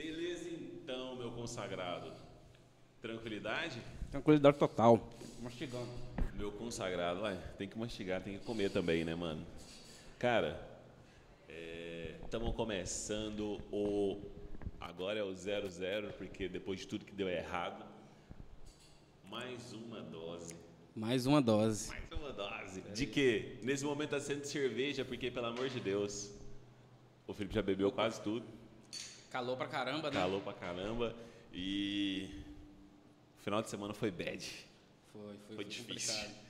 Beleza então, meu consagrado. Tranquilidade? Tranquilidade total. Mastigando. Meu consagrado, ué, tem que mastigar, tem que comer também, né, mano? Cara, estamos começando o. Agora é o 00, porque depois de tudo que deu errado, mais uma dose. Mais uma dose. Mais uma dose. De quê? Nesse momento tá sendo cerveja, porque, pelo amor de Deus, o Felipe já bebeu quase tudo. Calou pra caramba, né? Calou pra caramba. E. O final de semana foi bad. Foi, foi, Foi difícil. complicado.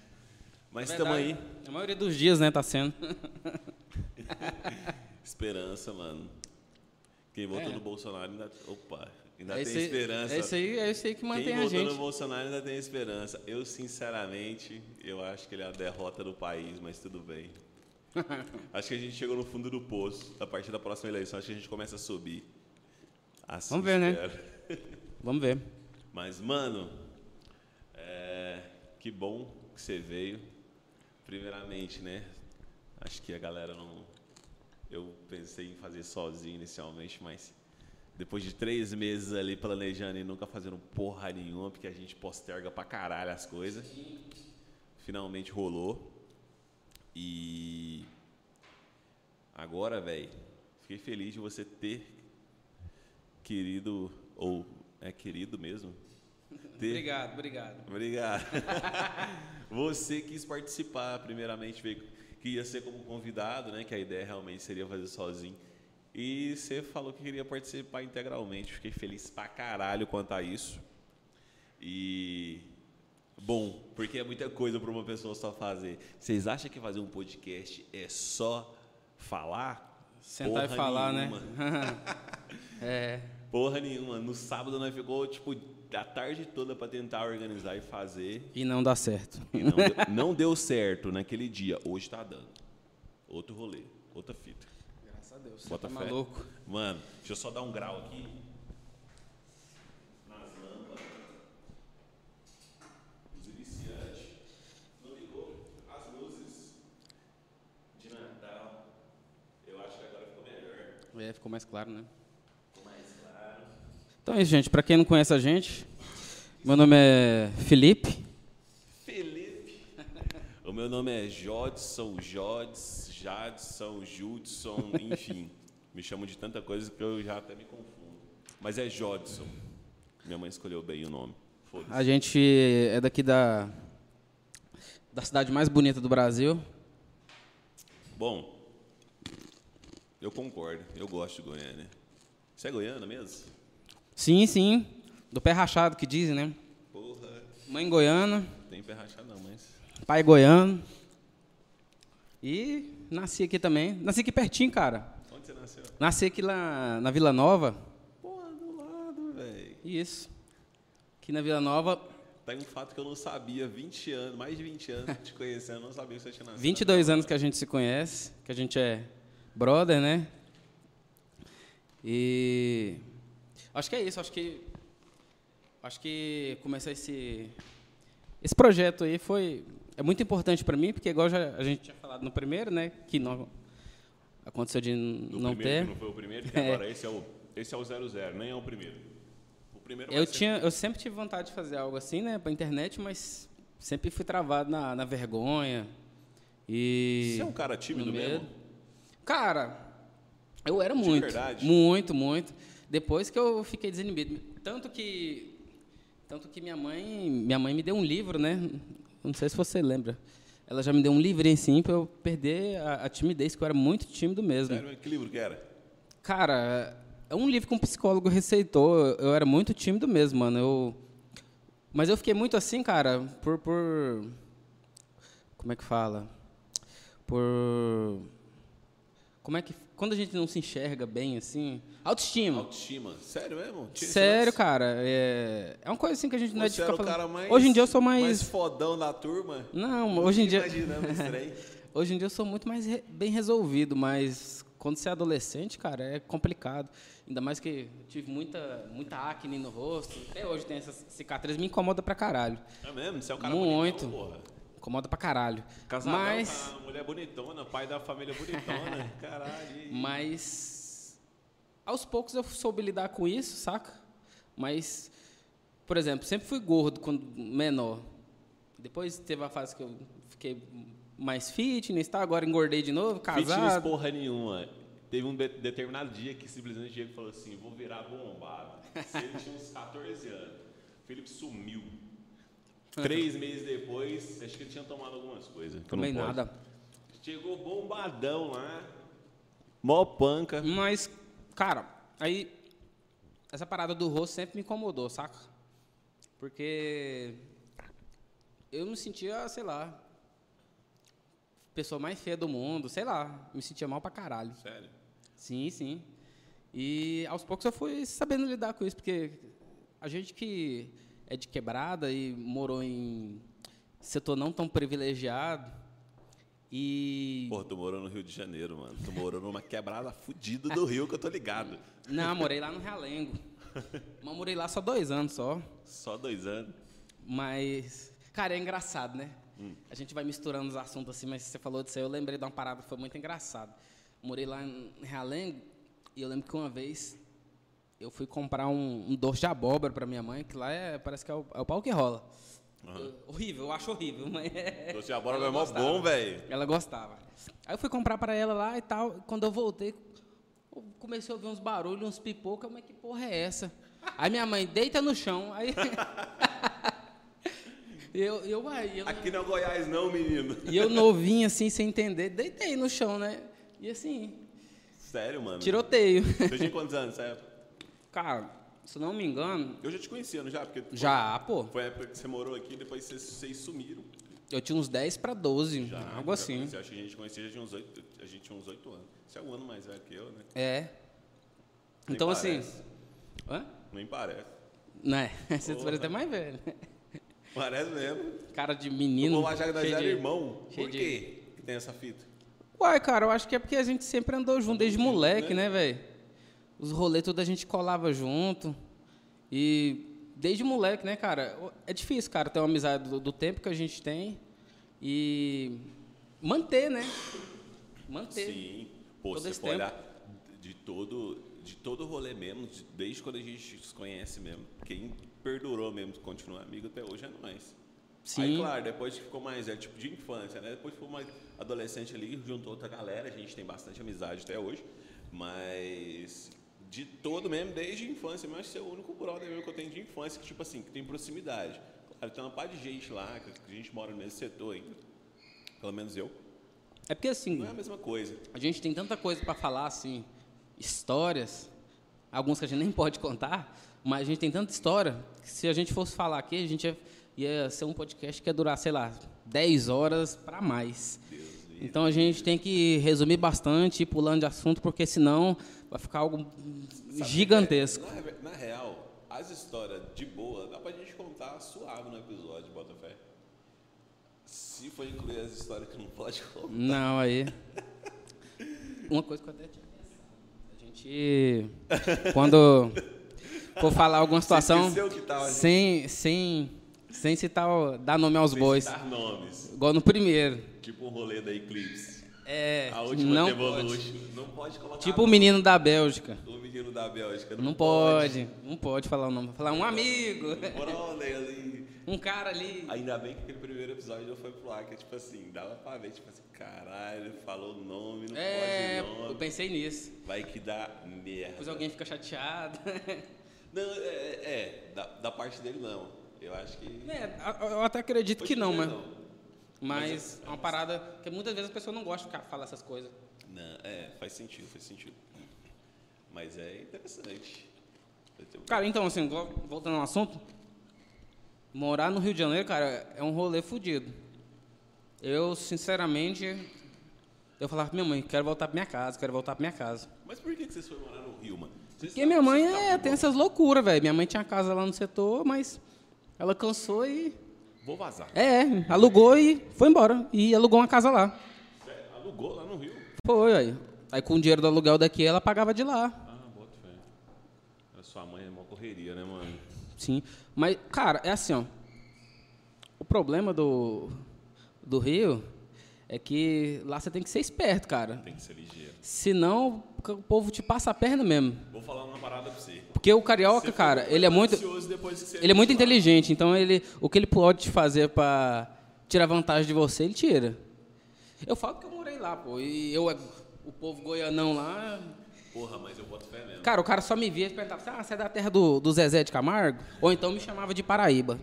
Mas estamos aí. verdade, A maioria dos dias, né, tá sendo. Esperança, mano. Quem votou É. no Bolsonaro ainda. Opa, ainda é tem aí- esperança. É isso aí, é isso aí que mantém Quem a votou gente. no Bolsonaro ainda tem esperança. Eu, sinceramente, eu acho que ele é a derrota do país, mas tudo bem. acho que a gente chegou no fundo do poço. A partir da próxima eleição, acho que a gente começa a subir. Vamos ver, né? Vamos ver. Mas, mano, é, que bom que você veio. Primeiramente, né? Acho que a galera não. Eu pensei em fazer sozinho inicialmente, mas depois de três meses ali planejando e nunca fazendo porra nenhuma, porque a gente posterga pra caralho as coisas, finalmente rolou. E agora, velho, fiquei feliz de você ter querido, ou é querido mesmo? Ter- Obrigado, obrigado. Obrigado. Você quis participar, primeiramente, veio, que ia ser como convidado, né? Que a ideia realmente seria fazer sozinho. E você falou que queria participar integralmente. Fiquei feliz pra caralho quanto a isso. E. Bom, porque é muita coisa para uma pessoa só fazer. Vocês acham que fazer um podcast é só falar? Sentar Porra e falar, nenhuma. né? é. Porra nenhuma. No sábado nós ficou, tipo, a tarde toda para tentar organizar e fazer. E não dá certo. E não, deu, não deu certo naquele dia. Hoje tá dando. Outro rolê, outra fita. Graças a Deus. Bota tá fé. maluco. Mano, deixa eu só dar um grau aqui. Nas lâmpadas. Os iniciantes. Não ligou? As luzes de Natal. Eu acho que agora ficou melhor. É, ficou mais claro, né? Então é isso, gente. Pra quem não conhece a gente, meu nome é Felipe. Felipe. o meu nome é Jodson, Jods, Jadson, Judson, enfim. Me chamam de tanta coisa que eu já até me confundo. Mas é Jodson. Minha mãe escolheu bem o nome. A gente é daqui da, da cidade mais bonita do Brasil. Bom, eu concordo. Eu gosto de Goiânia. Você é goiana mesmo? Sim, sim. Do pé rachado que dizem, né? Porra, Mãe goiana, tem pé rachado não, mas... pai goiano. E nasci aqui também. Nasci aqui pertinho, cara. Onde você nasceu? Nasci aqui lá na Vila Nova. Porra, do lado, velho. Isso. Aqui na Vila Nova, Tem um fato que eu não sabia, 20 anos, mais de 20 anos te conhecendo, eu não sabia que você tinha nascido. 22 anos que a gente se conhece, que a gente é brother, né? E acho que é isso, acho que acho que começar esse esse projeto aí foi é muito importante para mim, porque igual já a gente tinha falado no primeiro, né, que não aconteceu de No não primeiro, ter. que não foi o primeiro, que É. agora esse é o esse é o 00, nem é o primeiro. O primeiro Eu tinha eu sempre tive vontade de fazer algo assim, né, para internet, mas sempre fui travado na, na vergonha. E Você é um cara tímido mesmo? Cara, eu era muito. verdade? Muito, muito. Depois que eu fiquei desinibido. Tanto que. Tanto que minha mãe. Minha mãe me deu um livro, né? Não sei se você lembra. Ela já me deu um livrinho assim pra eu perder a, a timidez, que eu era muito tímido mesmo. Sério, que livro que era? Cara, é um livro que um psicólogo receitou. Eu, eu era muito tímido mesmo, mano. Eu, mas eu fiquei muito assim, cara, por, por. Como é que fala? Por. Como é que. Quando a gente não se enxerga bem, assim. Autoestima. Autoestima. Sério mesmo? Tinha Sério, lance? cara. É, é uma coisa assim que a gente não é de ficar o falando. cara mais... Hoje em dia eu sou mais. Mais fodão da turma? Não, hoje em dia. Hoje em dia eu sou muito mais re- bem resolvido, mas quando você é adolescente, cara, é complicado. Ainda mais que eu tive muita, muita acne no rosto. Até hoje tem essas cicatrizes, me incomoda pra caralho. É mesmo? Você é um cara Muito. bonitão, porra. Incomoda pra caralho. Casadão mas, a mulher bonitona, pai da família bonitona. Caralho. mas aos poucos eu soube lidar com isso, saca? Mas, por exemplo, sempre fui gordo quando menor. Depois teve a fase que eu fiquei mais fitness, tá? Agora engordei de novo, Fitness casado. porra nenhuma. Teve um de- determinado dia que simplesmente o Diego falou assim: vou virar bombado. Se ele tinha uns 14 anos. O Felipe sumiu. Três meses depois, acho que ele tinha tomado algumas coisas. posso. nada. Chegou bombadão lá. Mó panca. Mas, cara, aí essa parada do rosto sempre me incomodou, saca? Porque eu me sentia, sei lá, pessoa mais feia do mundo, sei lá, me sentia mal pra caralho. Sério. Sim, sim. E aos poucos eu fui sabendo lidar com isso, porque a gente que é de quebrada e morou em setor não tão privilegiado e Pô, tu morou no Rio de Janeiro, mano. Tu morou numa quebrada fudida do Rio que eu tô ligado. não, morei lá no Realengo. Mas morei lá só dois anos só. Só dois anos. Mas, cara, é engraçado, né? A gente vai misturando os assuntos assim, mas você falou disso aí, eu lembrei de uma parada que foi muito engraçada. Morei lá em Realengo e eu lembro que uma vez eu fui comprar um, um doce de abóbora para minha mãe, que lá é, parece que é o, é o pau que rola. Eu- horrível, eu acho horrível, mas é- Doce de abóbora é mó bom, velho. Ela gostava. Aí eu fui comprar para ela lá e tal. Quando eu voltei, eu comecei a ouvir uns barulhos, uns pipoca, mas que porra é essa? Aí minha mãe deita no chão, aí eu, eu, aí, eu, Aqui não é Goiás, não, menino. e eu novinho assim, sem entender, deitei no chão, né? E assim, Sério, mano. tiroteio. Você tinha quantos anos, sabe? Cara, se não me engano, Eu já te conhecia, não já? Porque já, pô, Foi a época que você morou aqui, depois vocês, vocês sumiram. eu tinha uns 10 para 12, Já, algo assim. conheci. Acho que a gente conhecia, já tinha uns oito, a gente tinha uns oito anos. Você é um ano mais velho que eu, né? É. Nem Então assim, parece. hã? Nem parece. Né? Você parece até mais velho. Parece mesmo. Cara de O menino. povo acha que nós era de- irmão. cheio Por de- quê que tem essa fita? Uai, cara, eu acho que é porque a gente sempre andou junto desde moleque, né? né, velho? Os rolês tudo a gente colava junto. E desde moleque, né, cara? É difícil, cara, ter uma amizade do, do tempo que a gente tem e manter, né? Manter. Sim. Pô, Todo você esse for tempo. olhar de todo, de todo rolê mesmo, de- desde quando a gente se conhece mesmo, quem perdurou mesmo, continua amigo até hoje é nós. Sim. Aí, claro, depois que ficou mais, é tipo de infância, né? Depois ficou mais adolescente ali, juntou outra galera, a gente tem bastante amizade até hoje, mas de todo mesmo, desde a infância, mas que é o único brother mesmo que eu tenho de infância, que tipo assim, que tem proximidade. Claro, tem uma par de gente lá, que a gente mora no mesmo setor ainda, pelo menos eu, É porque assim, não é a mesma coisa. a gente tem tanta coisa pra falar, assim, histórias, alguns que a gente nem pode contar, mas a gente tem tanta história que se a gente fosse falar aqui, a gente ia, ia ser um podcast que ia durar, sei lá, 10 horas para mais. Deus Então a gente tem que resumir bastante, ir pulando de assunto, porque senão vai ficar algo Sabe, gigantesco. Na, na real, as histórias de boa dá pra gente contar suave no episódio, Botafé. Se for incluir as histórias que não pode contar. Não, aí. Uma coisa que eu até tinha pensado. A gente. Quando for falar alguma situação. tava junto? sem, sem, sem citar, dar nome aos Sem bois. citar nomes. Igual no primeiro. Tipo o rolê da Eclipse. É. A última não Evolution. pode. Não pode colocar Tipo o menino da Bélgica. o menino da Bélgica. Não pode. Não pode falar o nome. Falar um amigo. Brother ali. Um cara ali. Ainda bem que aquele primeiro episódio não foi pro ar, que tipo assim, dava pra ver, tipo assim, caralho, falou o nome, não É, pode eu nome. pensei nisso. Vai que dá merda. Depois alguém fica chateado. Não, é, é, da, da parte dele não. Eu acho que. É, eu até acredito que não, mas. Mas é uma parada que muitas vezes a pessoa não gosta de ficar- falar essas coisas. Não, é, faz sentido, faz sentido. Mas é interessante. Cara, então, assim, vo- voltando ao assunto, morar no Rio de Janeiro, cara, é um rolê fudido. Eu, sinceramente, eu falava pra minha mãe, quero voltar pra minha casa, quero voltar pra minha casa. Mas por que que vocês foram morar no Rio, mano? Vocês Porque minha mãe é, tem essas loucuras, velho. Minha mãe tinha casa lá no setor, mas ela cansou e. Vou vazar. É, alugou e foi embora. E alugou uma casa lá. Alugou lá no Rio? Foi, aí. Aí com o dinheiro do aluguel daqui, ela pagava de lá. Ah, bota fé. A sua mãe é uma correria, né, mano? Sim. Mas, cara, é assim, ó. O problema do, do Rio é que lá você tem que ser esperto, cara. Tem que ser ligeiro. Senão o povo te passa a perna mesmo. Vou falar uma parada pra você. Porque o carioca, Você cara, ele é muito ele é muito inteligente, então ele o que ele pode te fazer pra tirar vantagem de você, ele tira. Eu falo que eu morei lá, pô, e eu o povo goianão lá, Porra, mas eu boto fé mesmo. cara, o cara só me via e perguntava: assim, "Ah, você é da terra do, do Zezé de Camargo?" Ou então me chamava de Paraíba.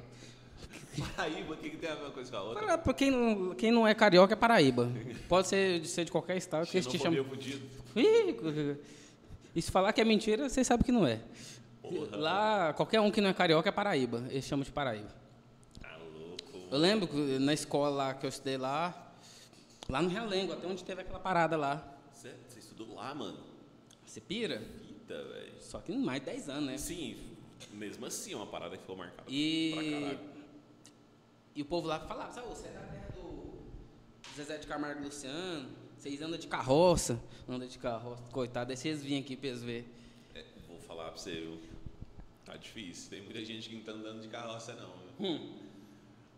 Paraíba, o que, que tem a ver uma coisa com a outra? Para quem não, quem não é carioca é Paraíba. Pode ser de ser de qualquer estado que eles te chamam. Ih, E se falar que é mentira, vocês sabem que não é. Porra. Lá, qualquer um que não é carioca é Paraíba. Eles chamam de Paraíba. Tá louco. Eu lembro que na escola que eu estudei lá, lá no Realengo, até onde teve aquela parada lá. Você, você estudou lá, mano? Você pira? Eita, velho. Só que mais de 10 anos, né? Sim, mesmo assim é uma parada que ficou marcada E. e o povo lá falava, sabe, você é da terra do Zezé de Camargo Luciano, vocês andam de carroça, andam de carroça, coitado, aí vocês vinham aqui pra eles verem. É, vou falar pra você, viu? Tá difícil. Tem muita gente que não tá andando de carroça, não. Viu? Hum.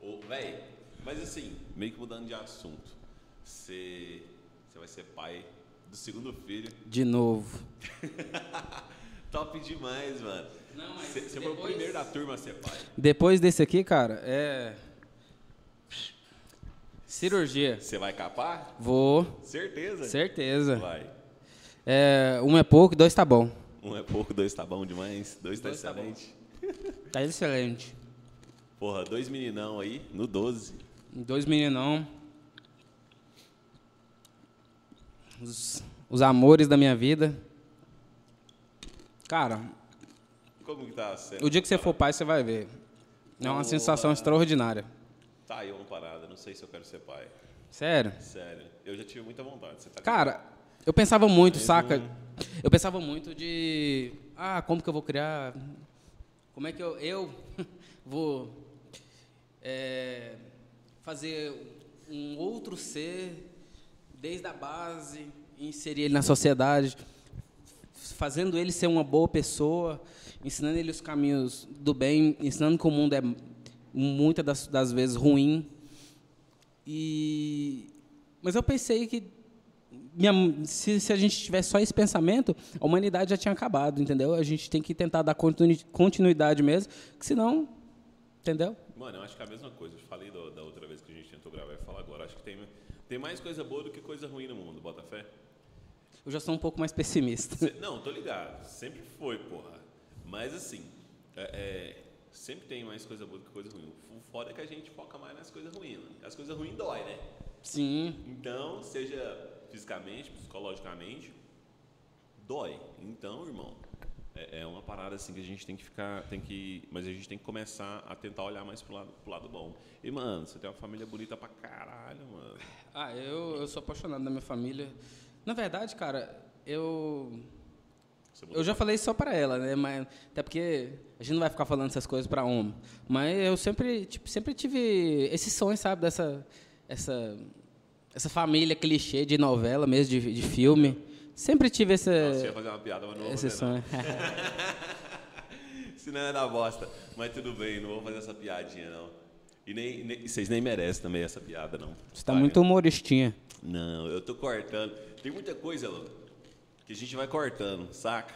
Ô, véi, mas assim, meio que mudando de assunto. Você, você vai ser pai do segundo filho. De novo. Top demais, mano. Não, mas Você você foi o depois- primeiro da turma a ser pai. Depois desse aqui, cara, é. Cirurgia. Você vai capar? Vou, Certeza? certeza. Vai. É, um é pouco, dois tá bom. Um é pouco, dois tá bom demais. Dois tá Dois tá excelente. Tá excelente. Porra, dois meninão aí, no 12. Dois meninão. Os, os amores da minha vida. Cara, Como que tá sendo? o dia que você for pai, você vai ver. É uma sensação extraordinária. Tá aí uma parada, não sei se eu quero ser pai. Sério. Sério, eu já tive muita vontade. Tá Cara, eu pensava muito, Mas saca? Eu pensava muito de. Ah, como que eu vou criar? Como é que eu, eu vou é, fazer um outro ser desde a base, inserir ele na sociedade, fazendo ele ser uma boa pessoa, ensinando ele os caminhos do bem, ensinando que o mundo é muitas das, das vezes ruim. E mas eu pensei que minha- se, se a gente tivesse só esse pensamento, a humanidade já tinha acabado, entendeu? A gente tem que tentar dar continui- continuidade mesmo, que senão, entendeu? Mano, eu acho que é a mesma coisa. Eu falei do- da outra vez que a gente tentou gravar e falar agora. Acho que tem, tem mais coisa boa do que coisa ruim no mundo, bota fé. Eu já sou um pouco mais pessimista. Cê- não, tô ligado. Sempre foi, porra. Mas assim, é, é, sempre tem mais coisa boa do que coisa ruim. O foda é que a gente foca mais nas coisas ruins. Né? As coisas ruins dói, né? Sim, Então, seja fisicamente, psicologicamente, dói. Então, irmão, é, é uma parada assim que a gente tem que ficar, tem que, mas a gente tem que começar a tentar olhar mais pro lado, pro lado bom. E mano, você tem uma família bonita pra caralho, mano. Ah, eu, eu sou apaixonado na minha família. Na verdade, cara, eu eu já falei só para ela, né? Mas até porque a gente não vai ficar falando essas coisas para homem. Mas eu sempre, tipo, sempre tive esse sonho, sabe, dessa essa essa família clichê de novela mesmo, de, de filme. Sempre tive esse Não, você ia fazer uma piada, mas não vou esse sonho. Senão é da bosta. Mas tudo bem, não vou fazer essa piadinha, não. E nem, nem- vocês nem merecem também essa piada, não. Você tá Vai. muito humoristinha. Não, eu tô cortando. Tem muita coisa, louco, que a gente vai cortando, saca?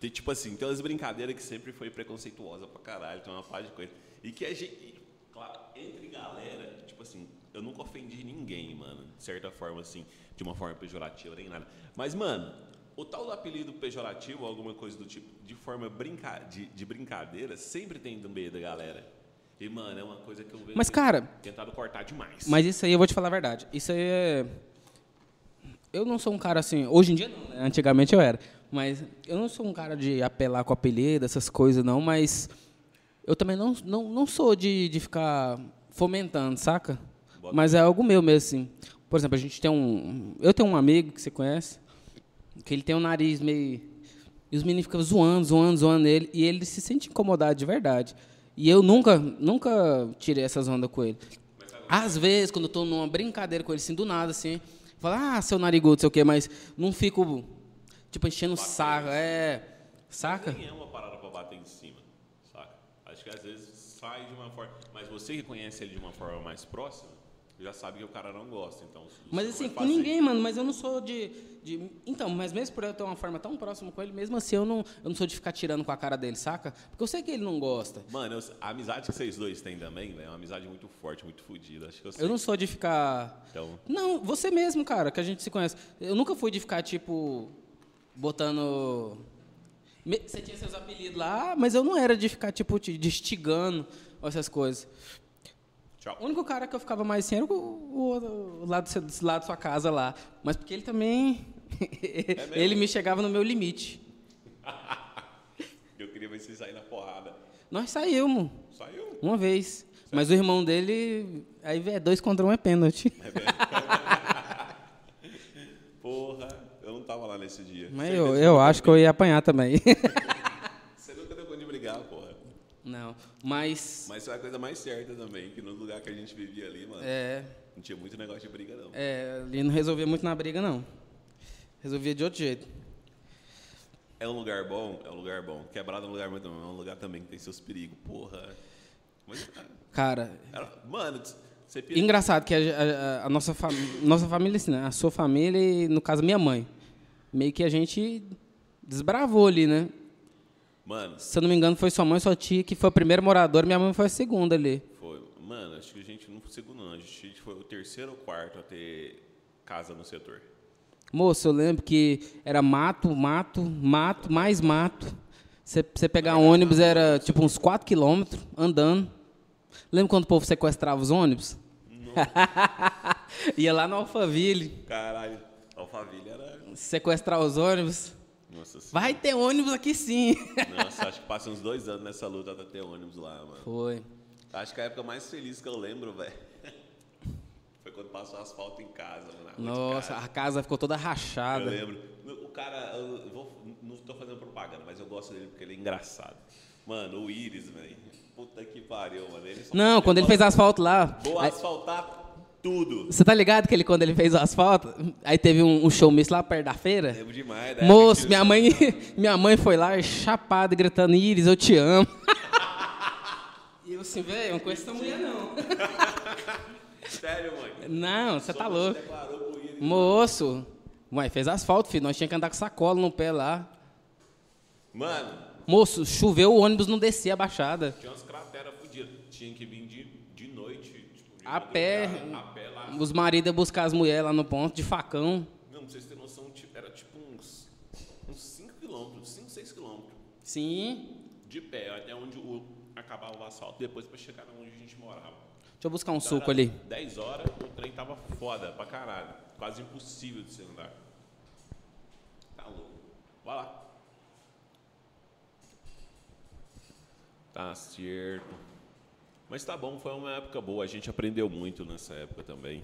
Tem, tipo assim, tem umas brincadeiras que sempre foi preconceituosa pra caralho, tem uma parte de coisa. E que a gente, e, claro, entre galera, tipo assim, eu nunca ofendi ninguém, mano, de certa forma, assim, de uma forma pejorativa, nem nada. Mas, mano, o tal do apelido pejorativo ou alguma coisa do tipo, de forma brinca, de, de brincadeira, sempre tem no meio da galera. E, mano, é uma coisa que eu vejo Mas, cara, tentado cortar demais. Mas isso aí eu vou te falar a verdade. Isso aí é. Eu não sou um cara assim. Hoje em dia não, né? Antigamente eu era. Mas eu não sou um cara de apelar com apelido, essas coisas, não. Mas eu também não, não, não sou de, de ficar fomentando, saca? Bota Mas é algo meu mesmo, assim. Por exemplo, a gente tem um. Eu tenho um amigo que você conhece, que ele tem um nariz meio. E os meninos ficam zoando, zoando, zoando ele. E ele se sente incomodado de verdade. E eu nunca, nunca tirei essas ondas com ele. Às vezes, quando eu tô numa brincadeira com ele, assim, do nada, assim, fala, ah, seu narigudo, sei o quê, mas não fico, tipo, enchendo saco, é. Saca? Nem é uma parada pra bater em cima, saca? Acho que às vezes sai de uma forma. Mas você que conhece ele de uma forma mais próxima, já sabe que o cara não gosta, então. Mas assim, com ninguém, mano, mas eu não sou de, de. Então, mas mesmo por eu ter uma forma tão próxima com ele, mesmo assim eu não, eu não sou de ficar tirando com a cara dele, saca? Porque eu sei que ele não gosta. Mano, eu, a amizade que vocês dois têm também, velho, é uma amizade muito forte, muito fodida. Acho que eu sei. Eu não sou de ficar. Então. Não, você mesmo, cara, que a gente se conhece. Eu nunca fui de ficar, tipo, botando. Você tinha seus apelidos lá, mas eu não era de ficar, tipo, te instigando essas coisas. Tchau. O único cara que eu ficava mais assim era o, o, o lado, do lado da sua casa lá. Mas porque ele também. É ele me chegava no meu limite. eu queria ver vocês saírem na porrada. Nós saímos. Saiu? Uma vez. Mas o irmão dele. Aí é dois contra um é pênalti. É Porra, eu não tava lá nesse dia. Mas eu, eu acho que eu ia apanhar também. Você nunca deu conta de brigar, porra. Não, mas. Mas é a coisa mais certa também, que no lugar que a gente vivia ali, mano. É. Não tinha muito negócio de briga, não. É, ali não resolvia muito na briga, não. Resolvia de outro jeito. É um lugar bom? É um lugar bom. Quebrado é um lugar muito bom. É um lugar também que tem seus perigos, porra. Mas, cara. Era, mano, você pira... Engraçado que a, a, a nossa, fam... nossa família, assim, né? A sua família e, no caso, minha mãe. Meio que a gente desbravou ali, né? Mano. Se eu não me engano, foi sua mãe e sua tia que foi a primeira moradora, minha mãe foi a segunda ali. Foi. Mano, acho que a gente não foi segundo, não. A gente foi o terceiro ou quarto a ter casa no setor. Moço, eu lembro que era mato, mato, mato, mais mato. Você pegar um ônibus era tipo uns 4 quilômetros andando. Lembra quando o povo sequestrava os ônibus? Ia lá no Alphaville. Caralho, Alphaville era. Sequestrar os ônibus. Nossa Vai ter ônibus aqui sim. Nossa, acho que passa uns dois anos nessa luta até ter ônibus lá, mano. Foi. Acho que a época mais feliz que eu lembro, velho. Foi quando passou asfalto em casa, mano. Nossa, casa. a casa ficou toda rachada. Eu lembro. O cara, eu vou, não estou fazendo propaganda, mas eu gosto dele porque ele é engraçado. Mano, o Iris, velho. Puta que pariu, mano. Ele não, quando ele fez asfalto lá. Vou aí, asfaltar tudo. Você tá ligado que ele, quando ele fez o asfalto, aí teve um, um showmício lá perto da feira? Lembro demais. Moço, minha mãe, minha mãe foi lá chapada, gritando, Iris, eu te amo. e eu assim, velho, eu não conheço essa mulher, não. Sério, mãe? Não, você tá louco. Moço, mãe, fez asfalto, filho. Nós tínhamos que andar com sacola no pé lá. Mano. Moço, choveu, o ônibus não descia a baixada. Tinha umas crateras fodidas. Tinha que vir de, de noite. Tipo, de a, pé, a pé lá. Os maridos iam buscar as mulheres lá no ponto, de facão. Não, pra vocês terem noção, era tipo uns, uns 5 quilômetros, 5, 6 quilômetros. Sim. De pé, até onde o, acabava o asfalto, depois para chegar onde a gente morava. Deixa eu buscar um então, suco ali. 10 horas, o trem tava foda pra caralho. Quase impossível de se andar. Tá louco. Vai lá. Tá certo. Mas tá bom, foi uma época boa. A gente aprendeu muito nessa época também.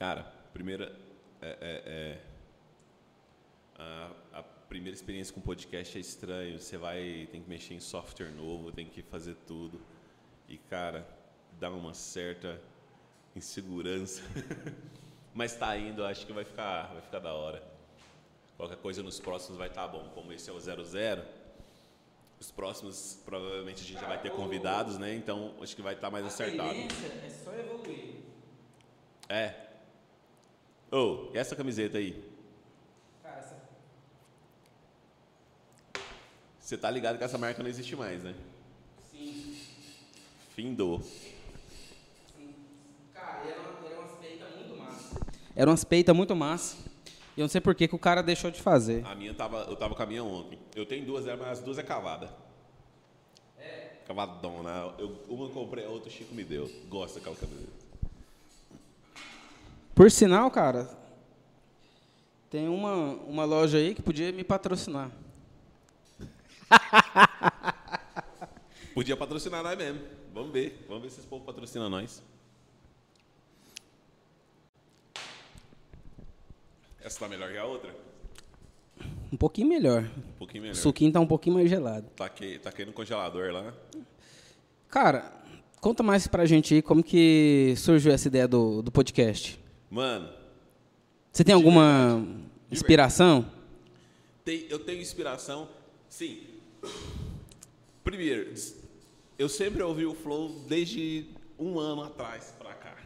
Cara, primeira. É, é, é, a, a, primeira experiência com podcast é estranho. Você vai. Tem que mexer em software novo, tem que fazer tudo. E, cara, dá uma certa insegurança. Mas tá indo, acho que vai ficar, vai ficar da hora. Qualquer coisa nos próximos vai estar tá bom. Como esse é o 00, os próximos provavelmente a gente já vai ter convidados, né? Então acho que vai estar tá mais acertado. É só evoluir. É. Oh, e essa camiseta aí? Cara, essa... Você tá ligado que essa marca não existe mais, né? Findou. Cara, era, uma, era umas peitas muito massa. Era umas peitas muito massa. E eu não sei por que, que o cara deixou de fazer. A minha tava, eu tava com a minha ontem. Eu tenho duas mas as duas é cavada. É. Cavadona. Eu, uma eu comprei, a outra o Chico me deu. Gosta daquela camiseta. Por sinal, cara, tem uma, uma loja aí que podia me patrocinar. Podia patrocinar nós mesmo. Vamos ver. Vamos ver se esse povo patrocina nós. Essa tá melhor que a outra? Um pouquinho melhor. Um pouquinho melhor. O suquinho tá um pouquinho mais gelado. Tá aqui, tá aqui no congelador lá. Cara, conta mais pra gente aí como que surgiu essa ideia do, do podcast. Mano. Você tem alguma inspiração? Tem, eu tenho inspiração, sim. Primeiro, eu sempre ouvi o Flow desde um ano atrás pra cá.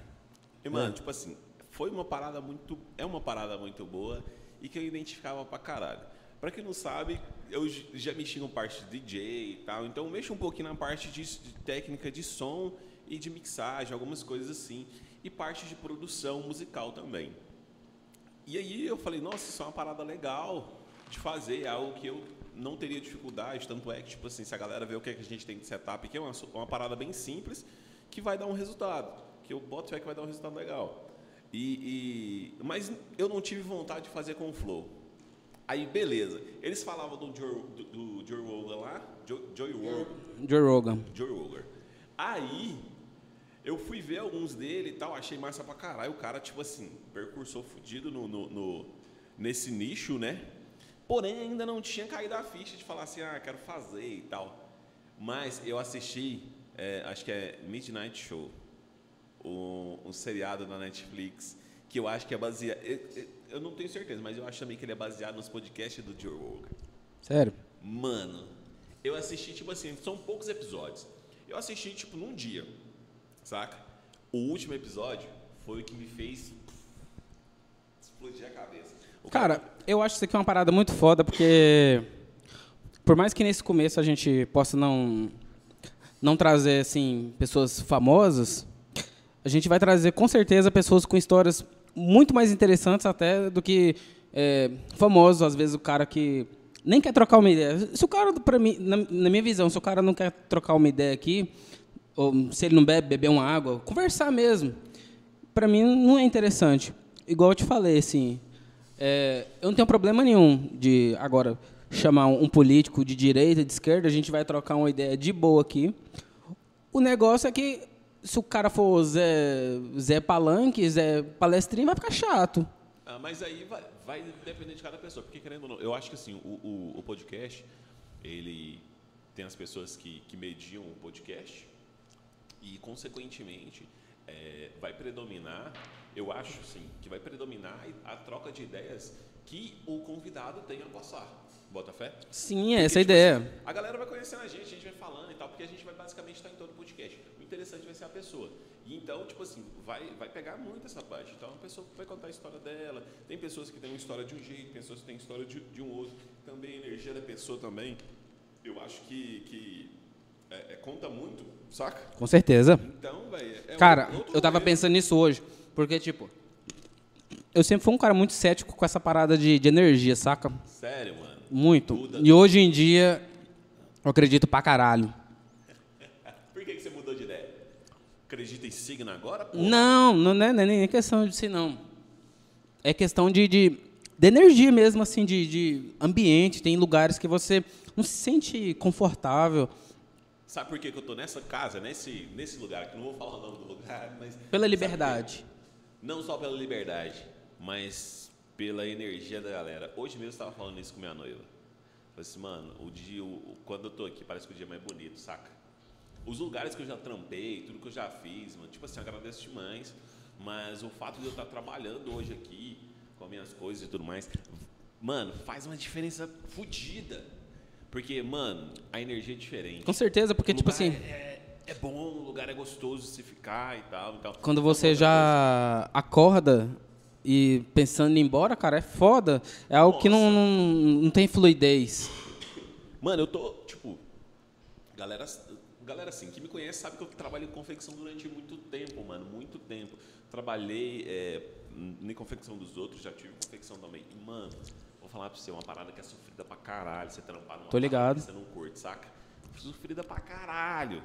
E, mano, tipo assim, foi uma parada muito. É uma parada muito boa e que eu identificava pra caralho. Pra quem não sabe, eu já mexi com parte de DJ e tal, então eu mexo um pouquinho na parte de, de técnica de som e de mixagem, algumas coisas assim, e parte de produção musical também. E aí eu falei, nossa, isso é uma parada legal de fazer, é algo que eu não teria dificuldade, tanto é que, tipo assim, se a galera vê o que, é que a gente tem de setup aqui, é uma, uma parada bem simples que vai dar um resultado, que eu boto fé que vai dar um resultado legal. E, e- mas eu não tive vontade de fazer com o Flow. Aí, beleza. Eles falavam do Joe, do, do Joe Rogan lá, Joe, Joey Rogan, Joe Rogan. Joe Rogan. Aí, eu fui ver alguns dele e tal, achei massa pra caralho. O cara, tipo assim, percursor fudido no, no- no- nesse nicho, né? Porém, ainda não tinha caído a ficha de falar assim, ah, quero fazer e tal. Mas eu assisti, é, acho que é Midnight Show, um, um seriado na Netflix, que eu acho que é baseado. Eu, eu- não tenho certeza, mas eu acho também que ele é baseado nos podcasts do Joe Rogan. Sério? Mano, eu assisti, tipo assim, são poucos episódios. Eu assisti, tipo, num dia, saca? O último episódio foi o que me fez explodir a cabeça. O Cara, eu acho isso aqui uma parada muito foda, porque por mais que nesse começo a gente possa não não trazer assim pessoas famosas, a gente vai trazer com certeza pessoas com histórias muito mais interessantes até do que é, famosos, às vezes o cara que nem quer trocar uma ideia. Se o cara, para mim, na, na minha visão, se o cara não quer trocar uma ideia aqui, ou se ele não bebe, beber uma água, conversar mesmo. Para mim não é interessante. Igual eu te falei, assim, é, eu não tenho problema nenhum de agora chamar um, político de direita, de esquerda, a gente vai trocar uma ideia de boa aqui. O negócio é que se o cara for Zé, Zé Palanque, Zé Palestrinho, vai ficar chato. Ah, mas aí vai, vai depender de cada pessoa, porque querendo ou não, eu acho que assim, o, o, o podcast, ele tem as pessoas que, que mediam o podcast e, consequentemente, é, vai predominar, eu acho sim, que vai predominar a troca de ideias que o convidado tem a passar. Bota fé? Sim, é essa a tipo ideia. assim, a galera vai conhecendo a gente, a gente vai falando e tal, porque a gente vai basicamente estar em todo o podcast. Interessante vai ser a pessoa. E então, tipo assim, vai, vai pegar muito essa parte. Então, a pessoa vai contar a história dela. Tem pessoas que têm uma história de um jeito, pessoas que têm história de, de um outro. Também a energia da pessoa também. Eu acho que, que é- é- conta muito, saca? Com certeza. Então, velho. É Cara, outro eu tava rolê. pensando nisso hoje, porque, tipo, eu sempre fui um cara muito cético com essa parada de, de energia, saca? Sério, mano. Muito. Muda. E hoje em dia, eu acredito pra caralho. Por que, que você mudou de ideia? Acredita em signo agora? pô? Não, não é, não é nem questão de si, não. É questão de, de, de energia mesmo, assim, de, de ambiente. Tem lugares que você não se sente confortável. Sabe por que, que eu tô nessa casa, nesse, nesse lugar? Que não vou falar o nome do lugar, mas. Pela liberdade. Não só pela liberdade, mas pela energia da galera. Hoje mesmo eu estava falando isso com minha noiva. Falei assim, mano, o dia, o- quando eu tô aqui, parece que o dia é mais bonito, saca? Os lugares que eu já trampei, tudo que eu já fiz, mano, tipo assim, agradeço demais. Mas o fato de eu estar trabalhando hoje aqui, com as minhas coisas e tudo mais, mano, faz uma diferença fodida. Porque, mano, a energia é diferente. Com certeza, porque, tipo assim, É, é bom, o lugar é gostoso de se ficar e tal. e tal. quando Então, você já acorda e pensando em ir embora, cara, é foda. É algo que não, não, não tem fluidez. coisa. Mano, eu tô, tipo. Galera, galera assim, que me conhece sabe que eu trabalhei em confecção durante muito tempo, mano. Muito tempo. Trabalhei é, em confecção dos outros, já tive confecção também. E, mano, vou falar pra você, uma parada que é sofrida pra caralho. Você trampar numa Tô ligado. que você não curte, saca? Sofrida pra caralho.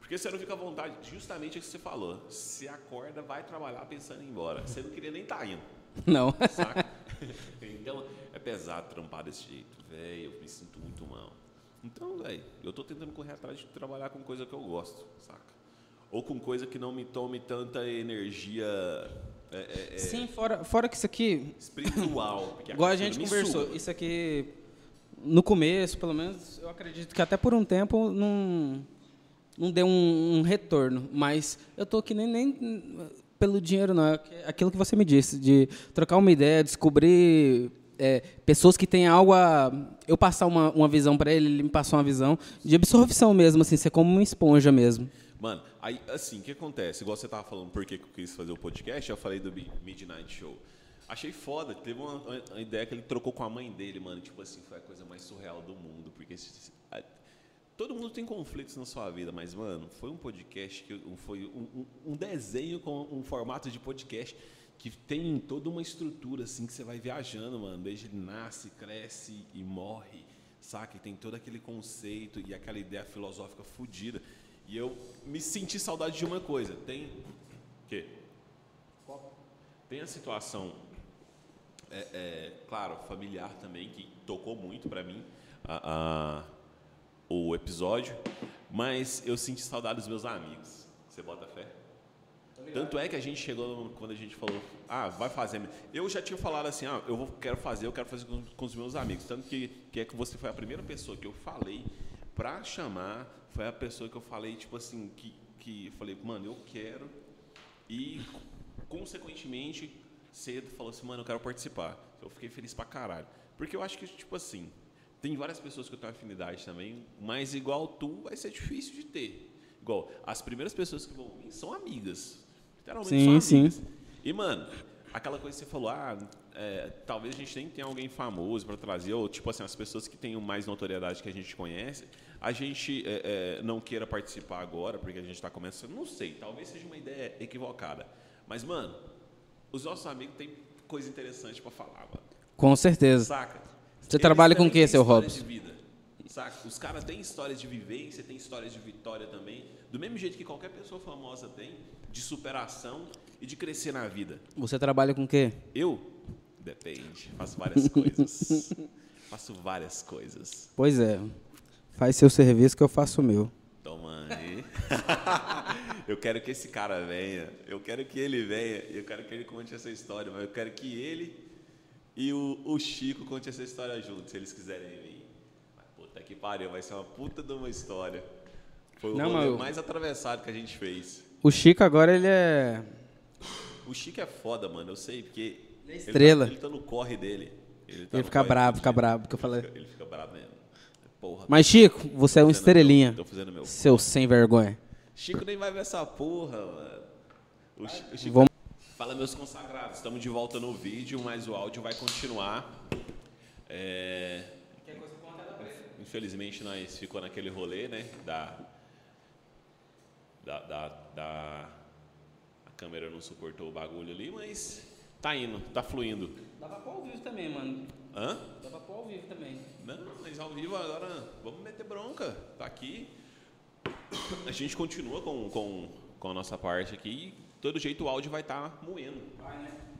Porque você não fica à vontade, justamente o que você falou. Você acorda, vai trabalhar pensando em ir embora. Você não queria nem estar indo. Não. saca? então, é pesado trampar desse jeito, velho. Eu me sinto muito mal. Então, velho, eu tô tentando correr atrás de trabalhar com coisa que eu gosto, saca? Ou com coisa que não me tome tanta energia é, é, é, Sim, fora, fora que isso aqui, espiritual. porque igual a gente conversou, suga. isso aqui, no começo, pelo menos, eu acredito que até por um tempo não, não deu um, um retorno. Mas eu tô que nem, nem pelo dinheiro, não. É aquilo que você me disse, de trocar uma ideia, descobrir é, pessoas que têm algo a. Eu passar uma, uma visão para ele, ele me passou uma visão de absorção mesmo, assim, ser como uma esponja mesmo. Mano, aí, assim, o que acontece? Igual você tava falando por que eu quis fazer o podcast, eu falei do Mi- Midnight Show. Achei foda, teve uma, uma ideia que ele trocou com a mãe dele, mano. Tipo assim, foi a coisa mais surreal do mundo. Porque todo mundo tem conflitos na sua vida, mas, mano, foi um podcast, que foi um, um- um desenho com um formato de podcast que tem toda uma estrutura, assim, que você vai viajando, mano. Desde ele nasce, cresce e morre, saca? E tem todo aquele conceito e aquela ideia filosófica fodida. E eu me senti saudade de uma coisa. Tem. O quê? Tem a situação, é, é, claro, familiar também, que tocou muito pra mim a- a- o episódio, mas eu senti saudade dos meus amigos. Você bota fé? Tanto é que a gente chegou quando a gente falou, ah, vai fazer. Eu já tinha falado assim, ah, eu quero fazer, eu quero fazer com, com os meus amigos. Tanto que, que é que você foi a primeira pessoa que eu falei pra chamar, foi a pessoa que eu falei, tipo assim, que, que eu falei, mano, eu quero. E, consequentemente, cedo falou assim, mano, eu quero participar. Eu fiquei feliz pra caralho. Porque eu acho que, tipo assim, tem várias pessoas que eu tenho afinidade também, mas igual tu vai ser difícil de ter. Igual, as primeiras pessoas que vão vir são amigas. Literalmente Sim, sim. E, mano, aquela coisa que você falou, ah, é, talvez a gente nem tenha alguém famoso para trazer, ou tipo assim, as pessoas que tenham mais notoriedade que a gente conhece, a gente é, é, não queira participar agora, porque a gente está começando, não sei, talvez seja uma ideia equivocada. Mas, mano, os nossos amigos têm coisa interessante para falar, mano. Com certeza. Saca? Você Eles trabalha com o têm seu Robson? de vida. Saca? Os caras têm histórias de vivência, têm histórias de vitória também. Do mesmo jeito que qualquer pessoa famosa tem, de superação e de crescer na vida. Você trabalha com o quê? Eu? Depende. Faço várias coisas. faço várias coisas. Pois é. Faz seu serviço que eu faço o meu. Toma aí. eu quero que esse cara venha. Eu quero que ele venha. Eu quero que ele conte essa história. Mas eu quero que ele e o, o Chico conte essa história juntos, se eles quiserem vir. Mas, puta que pariu, vai ser uma puta de uma história. Foi o Não, rolê eu- mais atravessado que a gente fez. O Chico agora ele é. O Chico é foda, mano. Eu sei, porque. Ele é Ele estrela. tá, ele tá no corre dele. Ele, tá Ele no fica corre bravo, fica bravo, que eu Ele falei. fica- Ele fica bravo mesmo. Porra. Mas, Chico, você é um estrelinha. meu- Tô fazendo meu. Seu sem vergonha. Chico nem vai ver essa porra, mano. O Chi- o Chico... Vamos- Fala, meus consagrados. Estamos de volta no vídeo, mas o áudio vai continuar. É, Infelizmente, nós ficou naquele rolê, né? Da... Da... da, da- A câmera não suportou o bagulho ali, mas tá indo, tá fluindo. Dá pra pôr ao vivo também, mano. Hã? Dá pra pôr ao vivo também. Não, mas ao vivo agora vamos meter bronca. Tá aqui. A gente continua com, com, com a nossa parte aqui e todo jeito o áudio vai estar moendo.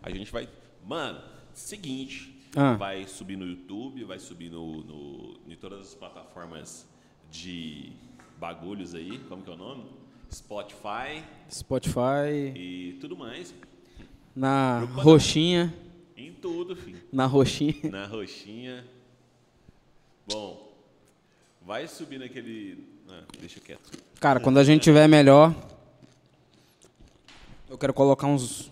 A gente vai. Mano, seguinte. Ah. Vai subir no YouTube, vai subir no, no, em todas as plataformas de bagulhos aí, como que é o nome? Spotify Spotify, e tudo mais. na roxinha, Em tudo, filho. na roxinha. na roxinha. Bom, vai subir naquele. Ah, deixa quieto. Cara, quando a gente tiver melhor, eu quero colocar uns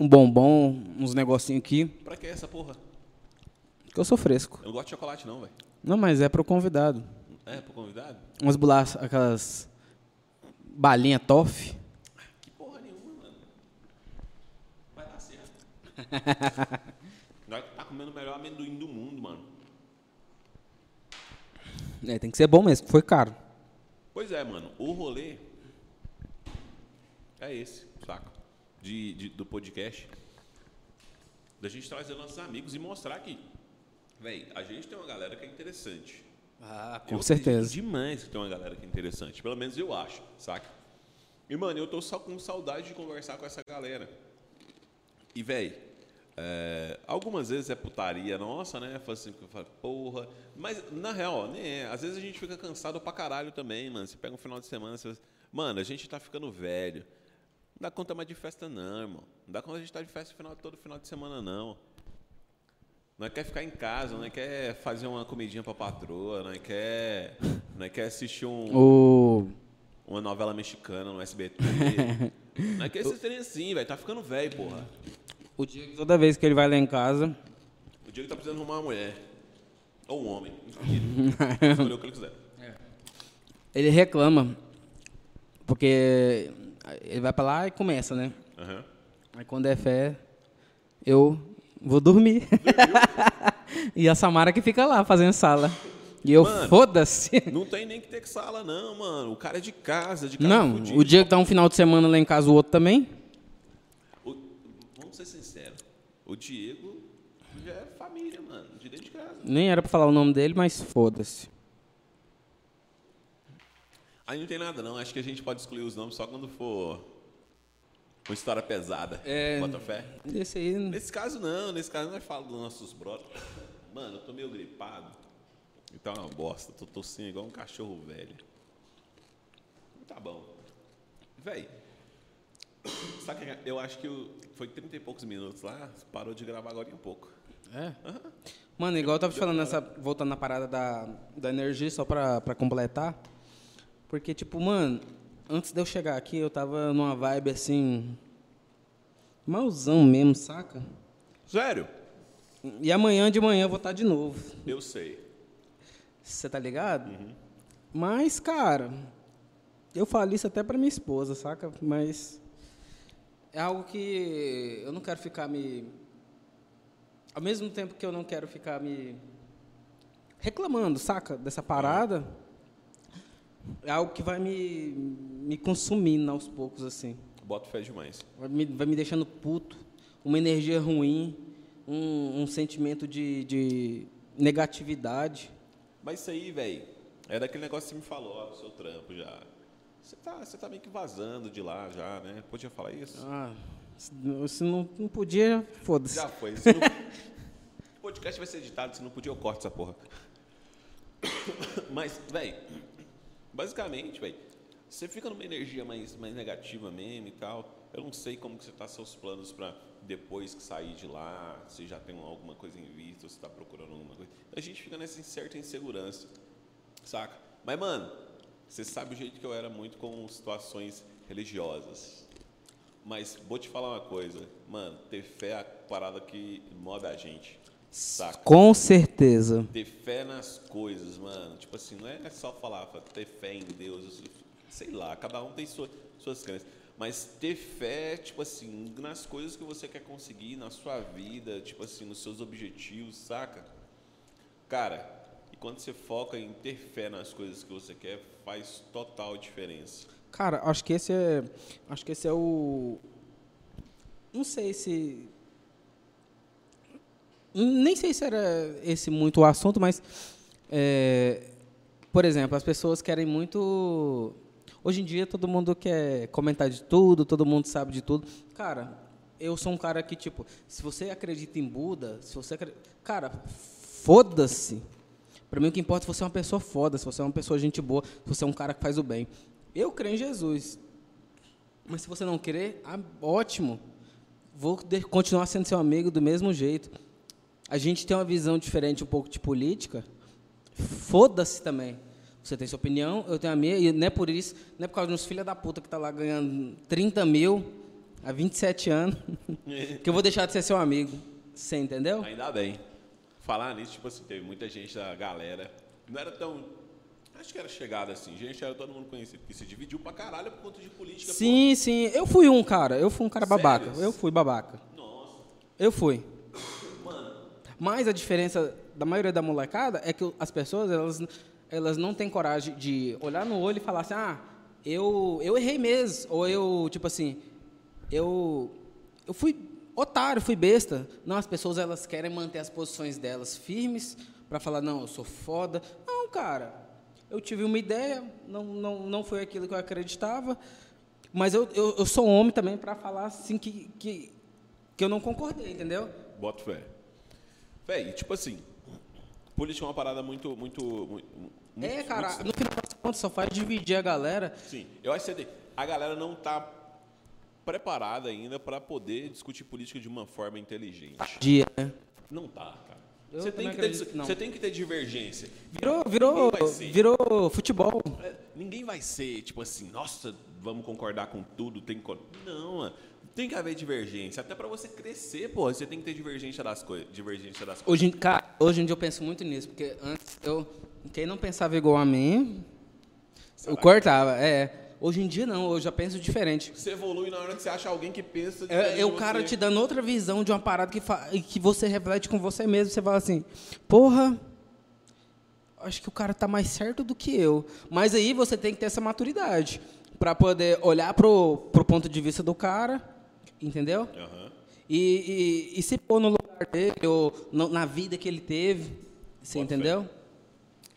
um bombom, uns negocinho aqui, Pra que essa porra? que eu sou fresco. Eu não gosto de chocolate, não, velho. Não, mas é pro convidado. É, pro convidado? Umas bolachas, aquelas balinha toff. Que porra nenhuma, mano. Vai dar certo. Nós tá comendo o melhor amendoim do mundo, mano. É, tem que ser bom mesmo, foi caro. Pois é, mano. O rolê é esse, saca? De, de- do podcast. Da gente trazer nossos amigos e mostrar que, velho, a gente tem uma galera que é interessante. Ah, Eu com certeza. acredito demais que tem uma galera que é interessante. Pelo menos eu acho, saca? E, mano, eu tô só com saudade de conversar com essa galera. E, velho, algumas vezes é putaria nossa, né? Fala assim, eu falo, porra. Mas, na real, nem é. Às vezes a gente fica cansado pra caralho também, mano. Você pega um final de semana, você... Mano, a gente tá ficando velho. Não dá conta mais de festa, não, irmão. Não dá conta de a gente tá de festa final, todo final de semana, não. Não é quer ficar em casa, não é quer fazer uma comidinha pra patroa, não é quer, não é quer assistir um, O uma novela mexicana no SBT. não é quer esses trem assim, velho. Tá ficando velho, porra. O Diego, toda vez que ele vai lá em casa, O Diego tá precisando arrumar uma mulher. Ou um homem. Escolher o que ele quiser. ele reclama. Porque ele vai pra lá e começa, né? Aham. Aí quando é fé, eu vou dormir. e a Samara que fica lá fazendo sala. E eu, foda-se. Não tem nem que ter sala, não, mano. O cara é de casa, de casa Não, fudido. o dia que tá um final de semana lá em casa, o outro também. O- vamos ser sinceros. O Diego já é família, mano. De dentro de casa. Nem era pra falar o nome dele, mas foda-se. Aí não tem nada, não. Acho que a gente pode excluir os nomes só quando for uma história pesada. É. Bota fé. Esse aí. Nesse caso, não. Nesse caso, nós falamos dos nossos brothers. Mano, eu tô meio gripado. Então é uma bosta. Tô tossindo igual um cachorro velho. Tá bom. Véi. Sabe que eu acho que foi 30 e poucos minutos lá. Parou de gravar agora em pouco. É? Mano, igual eu tava te falando, nessa, voltando na parada da, da energia, só pra, pra completar. Porque, tipo, mano, antes de eu chegar aqui, eu tava numa vibe assim. Malzão mesmo, saca? Sério? E amanhã de manhã eu vou estar de novo. Eu sei. Você tá ligado? Mas, cara, eu falo isso até pra minha esposa, saca? Mas é algo que eu não quero ficar me. Ao mesmo tempo que eu não quero ficar me reclamando, saca? Dessa parada, é algo que vai me, me consumindo aos poucos, assim. Boto fé demais. Vai me, vai me deixando puto, uma energia ruim, um, um sentimento de, de negatividade. Mas isso aí, velho, é daquele negócio que você me falou, ó, do seu trampo já. Você tá, você tá meio que vazando de lá já, né? Podia falar isso? Ah, se não- não, podia, foda-se. Já foi. Não- O podcast vai ser editado, se não podia eu corto essa porra. Mas, velho, basicamente, velho, você fica numa energia mais, mais negativa mesmo e tal. Eu não sei como que você tá seus planos pra depois que sair de lá, se já tem alguma coisa em vista, se tá procurando alguma coisa. A gente fica nessa certa insegurança, saca? Mas, mano, você sabe o jeito que eu era muito com situações religiosas. Mas vou te falar uma coisa, mano, ter fé é a parada que moda a gente, saca? Com certeza. Ter fé nas coisas, mano. Tipo assim, não é só falar, ter fé em Deus, sei lá, cada um tem sua, suas crenças. Mas ter fé, tipo assim, nas coisas que você quer conseguir na sua vida, tipo assim, nos seus objetivos, saca? Cara, e quando você foca em ter fé nas coisas que você quer, faz total diferença. Cara, acho que esse é. Acho que esse é o. Não sei se. Nem sei se era esse muito o assunto, mas. é, por exemplo, as pessoas querem muito. Hoje em dia todo mundo quer comentar de tudo, todo mundo sabe de tudo. Cara, eu sou um cara que, tipo, se você acredita em Buda, se você. Cara, foda-se. Pra mim o que importa é se você é uma pessoa foda, se você é uma pessoa gente boa, se você é um cara que faz o bem. Eu creio em Jesus. Mas se você não crer, ah, ótimo. Vou continuar sendo seu amigo do mesmo jeito. A gente tem uma visão diferente um pouco de política. Foda-se também. Você tem sua opinião, eu tenho a minha, e não é por isso, não é por causa de uns filha da puta que tá lá ganhando 30 mil há 27 anos, que eu vou deixar de ser seu amigo. Você entendeu? Ainda bem. Falar nisso, tipo assim, teve muita gente da galera. Não era tão. Acho que era chegada assim. Gente, era todo mundo conhecido. Que se dividiu pra caralho por conta de política. Sim, sim. Eu fui um cara, eu fui um cara Sério? babaca. Eu fui babaca. Nossa. Eu fui. Mas a diferença da maioria da molecada é que as pessoas, elas, elas não têm coragem de olhar no olho e falar assim, ah, eu, eu errei mesmo. Ou eu, tipo assim, eu, eu fui otário, fui besta. Não, as pessoas, elas querem manter as posições delas firmes para falar, não, eu sou foda. Não, cara, eu tive uma ideia, não, não, não foi aquilo que eu acreditava, mas eu, eu, eu sou homem também para falar assim que, que, que eu não concordei, entendeu? bota fé. Véi, tipo assim. Política é uma parada muito. muito, muito É, muito- cara, muito- no final das contas só faz dividir a galera. Sim, eu acho que a galera não tá preparada ainda pra poder discutir política de uma forma inteligente. Dia, né? Não tá, cara. Eu Você tem, que ter, acredito você tem que ter divergência. Virou, virou, virou futebol. É, Ninguém vai ser tipo assim, nossa, vamos concordar com tudo, tem que. con-". Não, mano. Tem que haver divergência. Até pra você crescer, pô, você tem que ter divergência das coisas. Divergência das coisas. Hoje, em- cara, hoje em dia eu penso muito nisso, porque antes eu. Quem não pensava igual a mim, eu cortava. É. Hoje em dia não, eu já penso diferente. Você evolui na hora que você acha alguém que pensa É, diferente é o de cara te dando outra visão de uma parada que, fa- que você reflete com você mesmo. Você fala assim, porra, acho que o cara tá mais certo do que eu. Mas aí você tem que ter essa maturidade para poder olhar pro, pro ponto de vista do cara, entendeu? Aham. E, e, e se pôr no lugar dele ou no- na vida que ele teve, você fé. entendeu?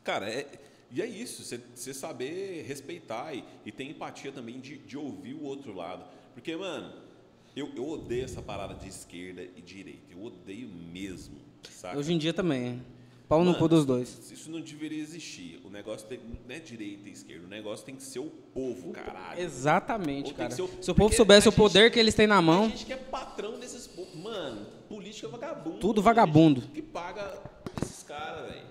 Cara, é, e é isso, você, você saber respeitar e, e ter empatia também de, de ouvir o outro lado. Porque, mano, eu, eu odeio essa parada de esquerda e direita. Eu odeio mesmo, saca? Hoje em dia também. Pau no cu dos dois. Isso não deveria existir. O negócio tem, não é direita e esquerda. O negócio tem que ser o povo, caralho. Exatamente, cara. o- Se o povo soubesse a o poder gente- que eles têm na A mão, gente que é patrão desses. Mano, política é vagabundo. Tudo vagabundo. A Que paga esses caras, velho.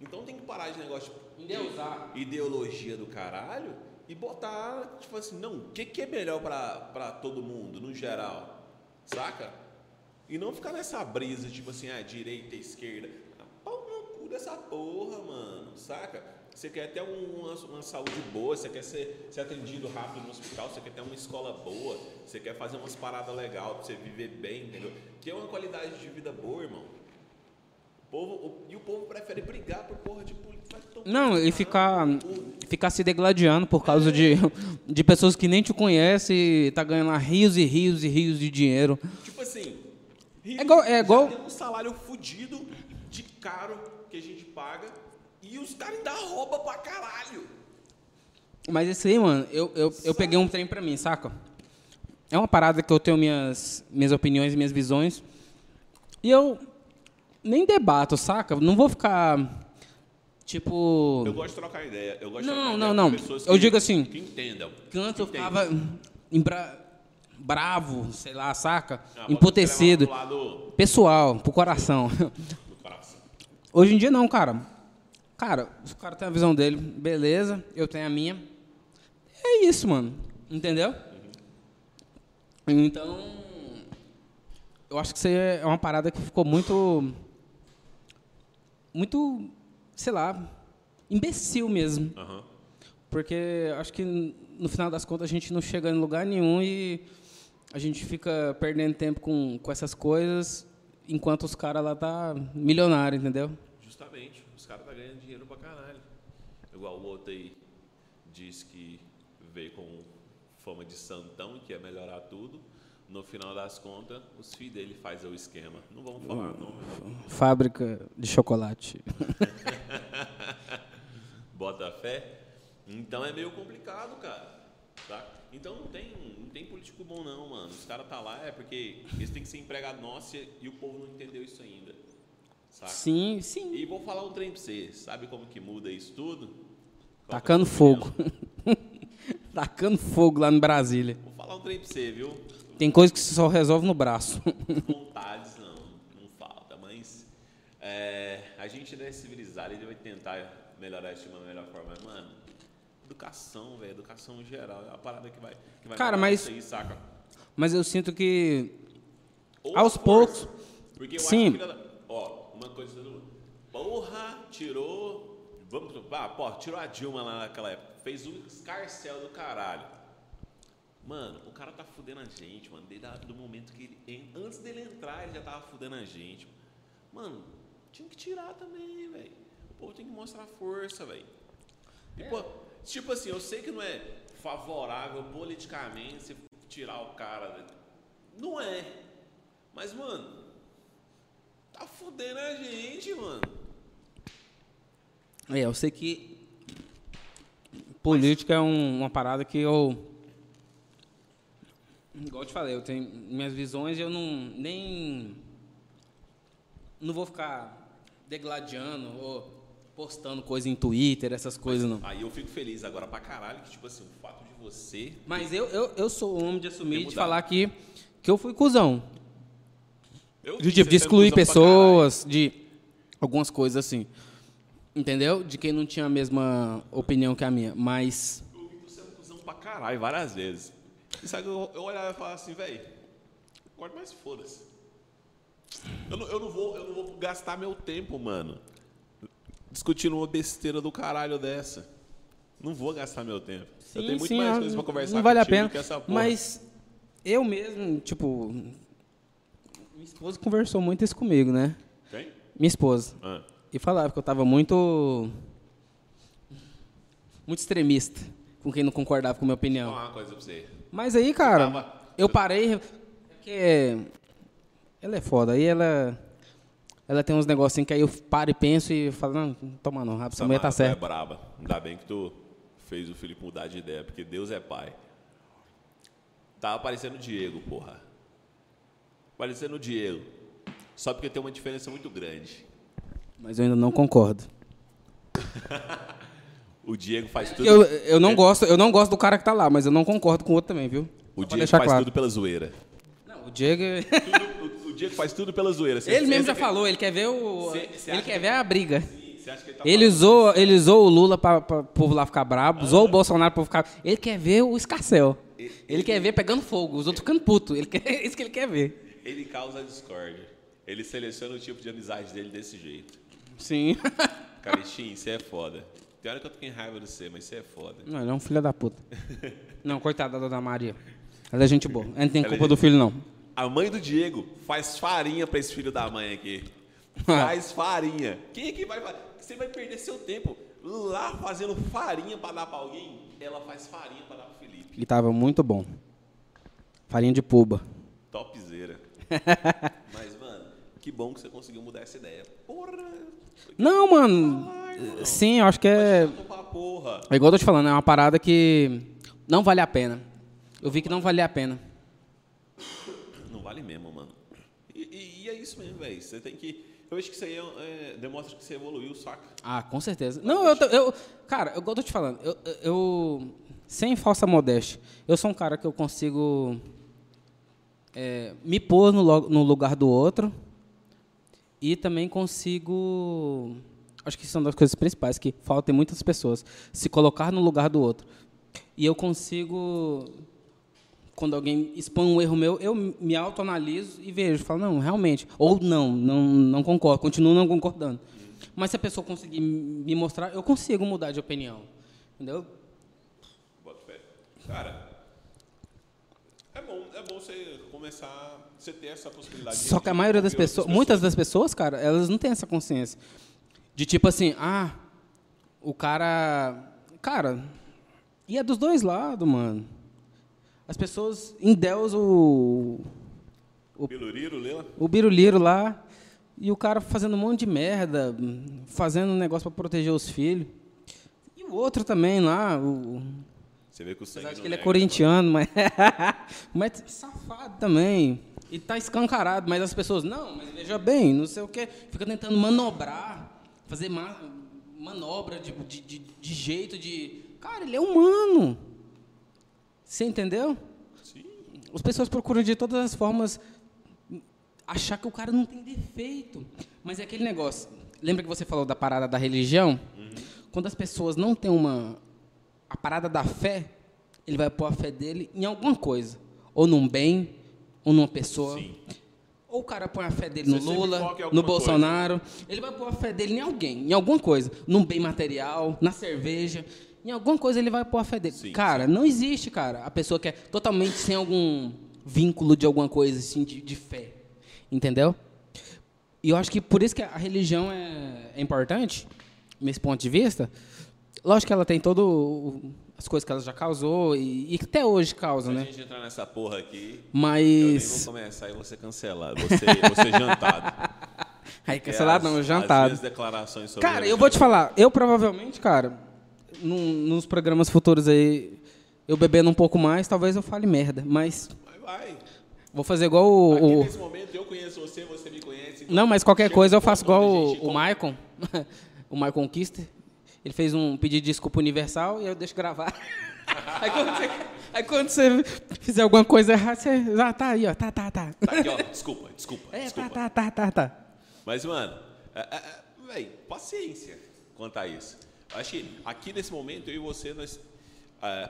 Então tem que parar de negócio de Endeusar. ideologia do caralho e botar, tipo assim, não, o que, que é melhor pra, pra todo mundo, no geral? Saca? E não ficar nessa brisa, tipo assim, ah, direita, esquerda. Ah, Pau no cu dessa porra, mano, saca? Você quer ter um- uma, uma saúde boa, você quer ser, ser atendido rápido no hospital, você quer ter uma escola boa, você quer fazer umas paradas legais pra você viver bem, entendeu? Que é uma qualidade de vida boa, irmão. O povo, o- e o povo prefere brigar por porra de política. Não, e ficar, ficar se degladiando por causa de, de pessoas que nem te conhecem e tá ganhando lá rios e rios e rios de dinheiro. Tipo assim, É igual- é igual- tem um salário fudido caro que a gente paga e os caras ainda roubam pra caralho. Mas esse aí, mano, eu, eu, eu peguei um trem pra mim, saca? É uma parada que eu tenho minhas, minhas opiniões, minhas visões. E eu nem debato, saca? Não vou ficar, tipo... Eu gosto de trocar ideia. Eu gosto Não, de trocar não, ideia não. com pessoas Eu que- digo assim, Que entendam. Que antes eu ficava embra- bravo, sei lá, saca? Ah, Emputecido. Pessoal, pro coração. Hoje em dia não, cara. Cara, o cara tem a visão dele, beleza, eu tenho a minha. É isso, mano. Entendeu? Então, eu acho que isso é uma parada que ficou muito. Muito, sei lá, imbecil mesmo. Aham. Porque acho que no final das contas a gente não chega em lugar nenhum e a gente fica perdendo tempo com, com essas coisas enquanto os caras lá tá milionário, entendeu? Justamente. Os caras tá ganhando dinheiro pra caralho. Igual o outro aí diz que veio com fama de santão, que ia melhorar tudo. No final das contas, os filhos dele fazem o esquema. Não vamos falar nome. Fábrica de chocolate. Bota fé. Então é meio complicado, cara. Tá? Então não tem, não tem político bom não, mano. Os caras tá lá é porque eles têm que ser empregado nosso e, e o povo não entendeu isso ainda. Saca? Sim, sim. E vou falar um trem pra você. Sabe como que muda isso tudo? Qual é Tacando fogo. Tacando fogo lá em Brasília. Vou falar um trem pra você, viu? Tem coisa que só resolve no braço. Vontades não, não falta, mas é, a gente não é civilizado, ele vai tentar melhorar isso de uma melhor forma. Mas, mano, educação, velho, educação em geral, é a parada que vai, que vai Cara, mas- aí, saca? Mas eu sinto que Ou Aos força, poucos. Porque eu Sim. acho que. Ó, uma coisa do. Porra, tirou. Vamos. Ah, pô, tirou a Dilma lá naquela época. Fez o escarcel do caralho. Mano, o cara tá fudendo a gente, mano. Desde do momento que ele. Antes dele entrar, ele já tava fudendo a gente. Mano, tinha que tirar também, velho. O povo tem que mostrar força, velho. E, pô, tipo assim, eu sei que não é favorável politicamente você tirar o cara. Não é. Mas, mano, tá fudendo a gente, mano. É, eu sei que política é um- uma parada que eu. Igual eu te falei, eu tenho minhas visões e eu não. nem. Não vou ficar degladiando ou postando coisa em Twitter, essas coisas não. Aí eu fico feliz agora pra caralho que, tipo assim, o fato de você. Mas eu, eu, eu sou homem de assumir, de falar que, que eu fui cuzão. De, tipo, de sendo excluir pessoas, de algumas coisas assim. Entendeu? De quem não tinha a mesma opinião que a minha. Mas. Eu vi você sendo cuzão pra caralho várias vezes. E sabe, eu, eu olhava e falava assim, velho, corta mais foda-se. Eu não, eu, não vou, eu não vou gastar meu tempo, mano, discutindo uma besteira do caralho dessa. Não vou gastar meu tempo. Sim, eu tenho muito sim, mais coisas pra conversar Não vale a pena. do que essa porra. Mas eu mesmo, tipo. Minha esposa conversou muito isso comigo, né? Quem? Minha esposa. Ah, E falava que eu tava muito. Muito extremista com quem não concordava com a minha vou opinião. falar uma coisa pra você. Mas aí, cara, tava- eu parei. Porque ela é foda. Aí ela. Ela tem uns negocinhos que aí eu paro e penso e falo, não, toma não, essa mulher tá tu certa. É braba. Ainda bem que tu fez o Felipe mudar de ideia, porque Deus é pai. Tava parecendo o Diego, porra. Parecendo o Diego. Só porque tem uma diferença muito grande. Mas eu ainda não concordo. O Diego faz tudo. Eu, eu, não gosto, eu não gosto do cara que tá lá, mas eu não concordo com o outro também, viu? O Só Diego faz claro. tudo pela zoeira. Não, o Diego. Tudo- o, o Diego faz tudo pela zoeira. Você- ele mesmo já acha falou, ele quer ver o. Cê- cê ele quer que- ver a briga. que- que ele tá Ele usou, ele usou o Lula para o povo lá ficar brabo, usou o Bolsonaro para ficar. Ele quer ver o escarcel. Ele quer ver pegando fogo, os outros ficando putos. Ele quer, é isso que ele quer ver. Ele causa discórdia. Ele seleciona o tipo de amizade dele desse jeito. Sim. Caristinho, você é foda. Tem hora que eu tô com raiva de você, mas você é foda. Não, ele é um filho da puta. Não, coitada da Dona Maria. Ela é gente boa. Ela não tem Ela é culpa gente- do filho, não. A mãe do Diego faz farinha pra esse filho da mãe aqui. Faz farinha. Quem é que vai fazer? Você vai perder seu tempo lá fazendo farinha pra dar pra alguém? Ela faz farinha pra dar pro Felipe. E tava muito bom. Farinha de puba. Topzera. Mas, mano, que bom que você conseguiu mudar essa ideia. Porra! Não, mano. Sim, eu acho que é. Porra. É igual eu tô te falando, é uma parada que não vale a pena. Eu vi que não valia a pena. Não vale mesmo, mano. E, e- e é isso mesmo, velho. Você tem que. Eu acho que isso aí é- é- demonstra que você evoluiu, saca? Ah, com certeza. Não, eu, tô- eu cara, eu, igual eu tô te falando, eu, eu sem falsa modéstia, eu sou um cara que eu consigo é, me pôr no, no lugar do outro e também consigo, acho que uma das coisas principais que falta em muitas pessoas, se colocar no lugar do outro. E eu consigo quando alguém expõe um erro meu, eu me autoanaliso e vejo, falo, não, realmente. Ou não, não, não concordo, continuo não concordando. Mas se a pessoa conseguir me mostrar, eu consigo mudar de opinião. Entendeu? Cara, bom, é bom você começar, você ter essa possibilidade. Só que a maioria das outras pessoas, muitas das pessoas, cara, elas não têm essa consciência. De tipo assim, ah, o cara. Cara, e é dos dois lados, mano. As pessoas endeusam o, Piluriro, Lela? o biruliro lá e o cara fazendo um monte de merda, fazendo um negócio para proteger os filhos. E o outro também lá, o, Você vê que o sangue não que ele é corintiano, mas, mas safado também. E tá escancarado, mas as pessoas, não, mas veja bem, não sei o quê, fica tentando manobrar, fazer ma- manobra de, de, de, de jeito de. Cara, ele é humano. Você entendeu? Sim. As pessoas procuram de todas as formas achar que o cara não tem defeito. Mas é aquele negócio. Lembra que você falou da parada da religião? Quando as pessoas não têm uma. A parada da fé, ele vai pôr a fé dele em alguma coisa. Ou num bem, ou numa pessoa. Sim. Ou o cara põe a fé dele no Você sempre Lula, no Bolsonaro. Ele vai pôr a fé dele em alguém, em alguma coisa. Num bem material, na cerveja. Em alguma coisa ele vai pôr a fé dele. Sim, cara, não existe, cara, a pessoa que é totalmente sem algum vínculo de alguma coisa, assim, de, de fé. Entendeu? E eu acho que por isso que a religião é, é importante, nesse ponto de vista. Lógico que ela tem todo as coisas que ela já causou e, e até hoje causa, Se a né? gente entrar nessa porra aqui, eu nem vou Mas. começar e cancelado. Vou ser, vou ser jantado. Aí, cancelado as- não, As jantado. minhas declarações sobre Cara, eu vou te falar, eu provavelmente, cara, num- nos programas futuros aí, eu bebendo um pouco mais, talvez eu fale merda, mas Vai, vai. vou fazer igual o. Aqui o- nesse momento eu conheço você, você me conhece. então Não, mas qualquer coisa eu faço igual a o, o Maicon, o Maicon Kister. Ele fez um pedido de desculpa universal e eu deixo gravar. aí, quando você, aí quando você fizer alguma coisa errada, você. Ah, tá aí, ó, tá, tá, tá. Tá aqui, ó. Desculpa, desculpa, É, desculpa. tá, tá, tá, tá, tá. Mas, mano, é, é, é, véi, paciência quanto a isso. Acho que aqui nesse momento, eu e você, nós,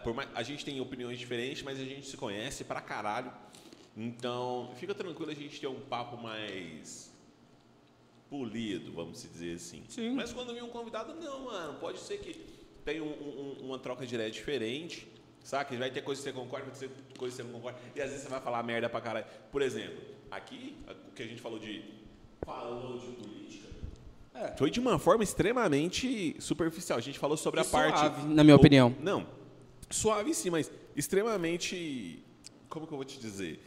por mais, a gente tem opiniões diferentes, mas a gente se conhece pra caralho. Então, fica tranquilo a gente ter um papo mais polido, vamos dizer assim. Sim. Mas quando vir um convidado, não, mano, pode ser que tem um- um- uma troca de ideia diferente, saca? Vai ter coisa que você concorda, vai ter coisa que você não concorda. E às vezes você vai falar merda pra caralho. Por exemplo, aqui, o que a gente falou de. Falou de política. Foi de uma forma extremamente superficial. A gente falou sobre E a parte. suave, na minha opinião. Não. Suave sim, mas extremamente. Como que eu vou te dizer?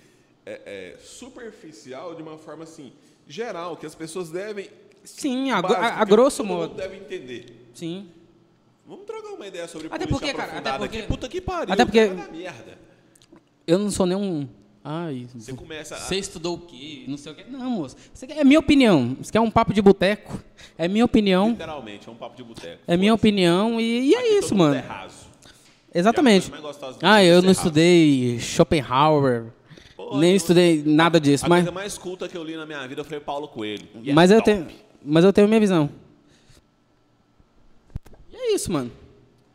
É, é, superficial de uma forma assim, geral, que as pessoas devem. Sim, a, básico, a- a grosso modo. deve entender. Sim. Vamos trocar uma ideia sobre Até porque, cara, até porque- aqui. Puta que pariu. até porque- dar merda. Eu não sou nenhum. Ai, Você começa a- Você estudou o quê? Não sei o quê. Não, moço. É minha opinião. Isso aqui é um papo de boteco. É minha opinião. Literalmente, é um papo de boteco. É minha opinião e, e é Aqui isso, mano. É raso. Exatamente. Do Ah, é eu não estudei Schopenhauer. Pô, nem eu- estudei nada disso. A Mas, coisa mais culta que eu li na minha vida foi Paulo Coelho. E é mas, eu top. tenho, mas eu tenho minha visão. E é isso, mano.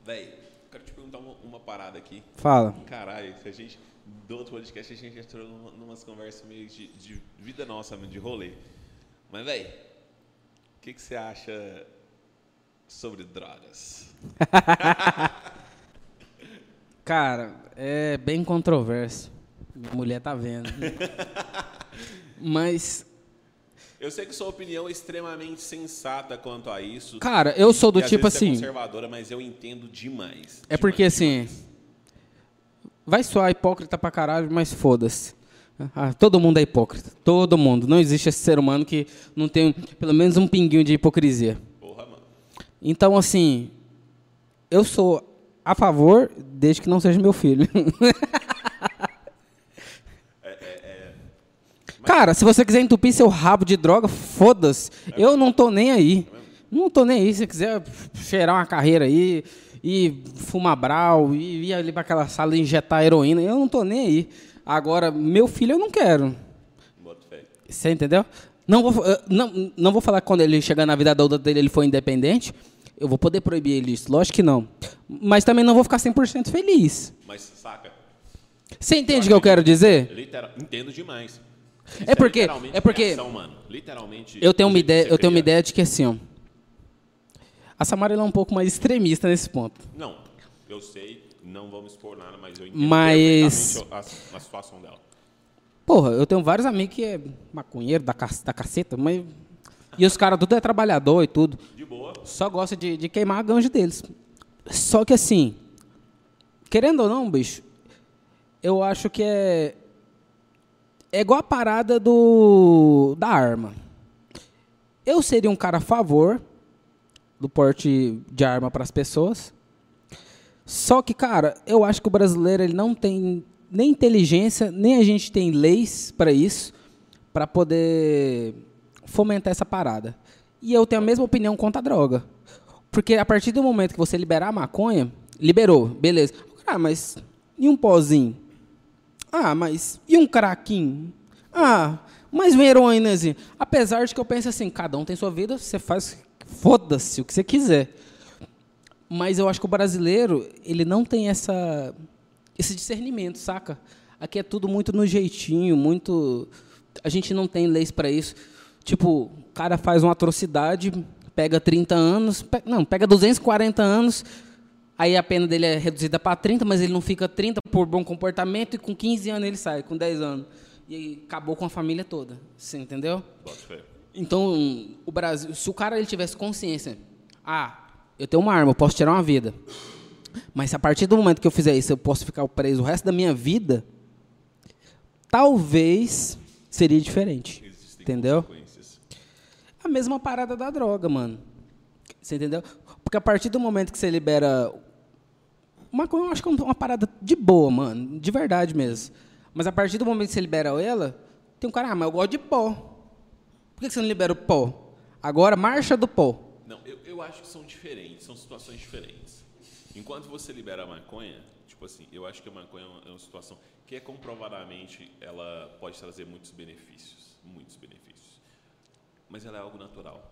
Véi, quero te perguntar uma, uma parada aqui. Fala. Caralho, se a gente. Do outro podcast a gente entrou numa, numas conversas meio de, de vida nossa, de rolê. Mas, véi, o que, que você acha sobre drogas? Cara, é bem controverso. Minha mulher tá vendo. Mas, Eu sei que sua opinião é extremamente sensata quanto a isso. cara, eu sou do e tipo É assim. conservadora, mas eu entendo demais. É porque Demais, assim. demais. Vai soar hipócrita pra caralho, mas foda-se. Ah, todo mundo é hipócrita. Todo mundo. Não existe esse ser humano que não tem pelo menos um pinguinho de hipocrisia. Porra, mano. Então, assim, eu sou a favor, desde que não seja meu filho. Cara, se você quiser entupir seu rabo de droga, foda-se. Eu não tô nem aí. Não tô nem aí. Se você quiser cheirar uma carreira aí, e fumar brau, e ir ali pra aquela sala e injetar heroína, eu não tô nem aí. Agora, meu filho eu não quero. Você entendeu? Não vou, eh, não, não vou falar que quando ele chegar na vida adulta dele ele for independente. Eu vou poder proibir ele isso. Lógico que não. Mas também não vou ficar 100% feliz. Mas, saca? Você entende o que eu quero dizer? Literal, entendo demais. Isso É porque- é porque- criação, mano. Literalmente. Eu tenho uma ideia, eu tenho uma ideia de que assim, ó, a Samara é um pouco mais extremista nesse ponto. Não, eu sei, não vamos expor nada, mas eu entendo Mas- a, a situação dela. Porra, eu tenho vários amigos que é maconheiro da, da caceta, mas e os caras tudo é trabalhador e tudo. De boa. Só gosta de, de queimar a ganja deles. Só que assim, querendo ou não, bicho, eu acho que é. É igual a parada do da arma. Eu seria um cara a favor do porte de arma para as pessoas. Só que, cara, eu acho que o brasileiro ele não tem nem inteligência, nem a gente tem leis para isso, para poder fomentar essa parada. E eu tenho a mesma opinião quanto a droga. Porque a partir do momento que você liberar a maconha, liberou, beleza. Ah, mas e um pozinho? Ah, mas e um craquinho? Ah, mais uma heroínazinha. Apesar de que eu penso assim, cada um tem sua vida, você faz, foda-se o que você quiser. Mas eu acho que o brasileiro, ele não tem essa esse discernimento, saca? Aqui é tudo muito no jeitinho, muito a gente não tem leis para isso. Tipo, o cara faz uma atrocidade, pega 30 anos, pe- não, pega 240 anos, aí a pena dele é reduzida para 30, mas ele não fica 30 por bom comportamento e com 15 anos ele sai, com 10 anos. E acabou com a família toda. Você entendeu? Então, o Brasil, se o cara ele tivesse consciência, ah, eu tenho uma arma, eu posso tirar uma vida. Mas se a partir do momento que eu fizer isso, eu posso ficar preso o resto da minha vida, talvez seria diferente. Existem Entendeu? A mesma parada da droga, mano. Você entendeu? Porque a partir do momento que você libera. Maconha, eu acho que é uma parada de boa, mano. De verdade mesmo. Mas a partir do momento que você libera ela, tem um cara, ah, mas eu gosto de pó. Por que você não libera o pó? Agora, marcha do pó. Não, eu, eu acho que são diferentes, são situações diferentes. Enquanto você libera a maconha, tipo assim, eu acho que a maconha é uma, é uma situação que é comprovadamente, ela pode trazer muitos benefícios, muitos benefícios. Mas ela é algo natural.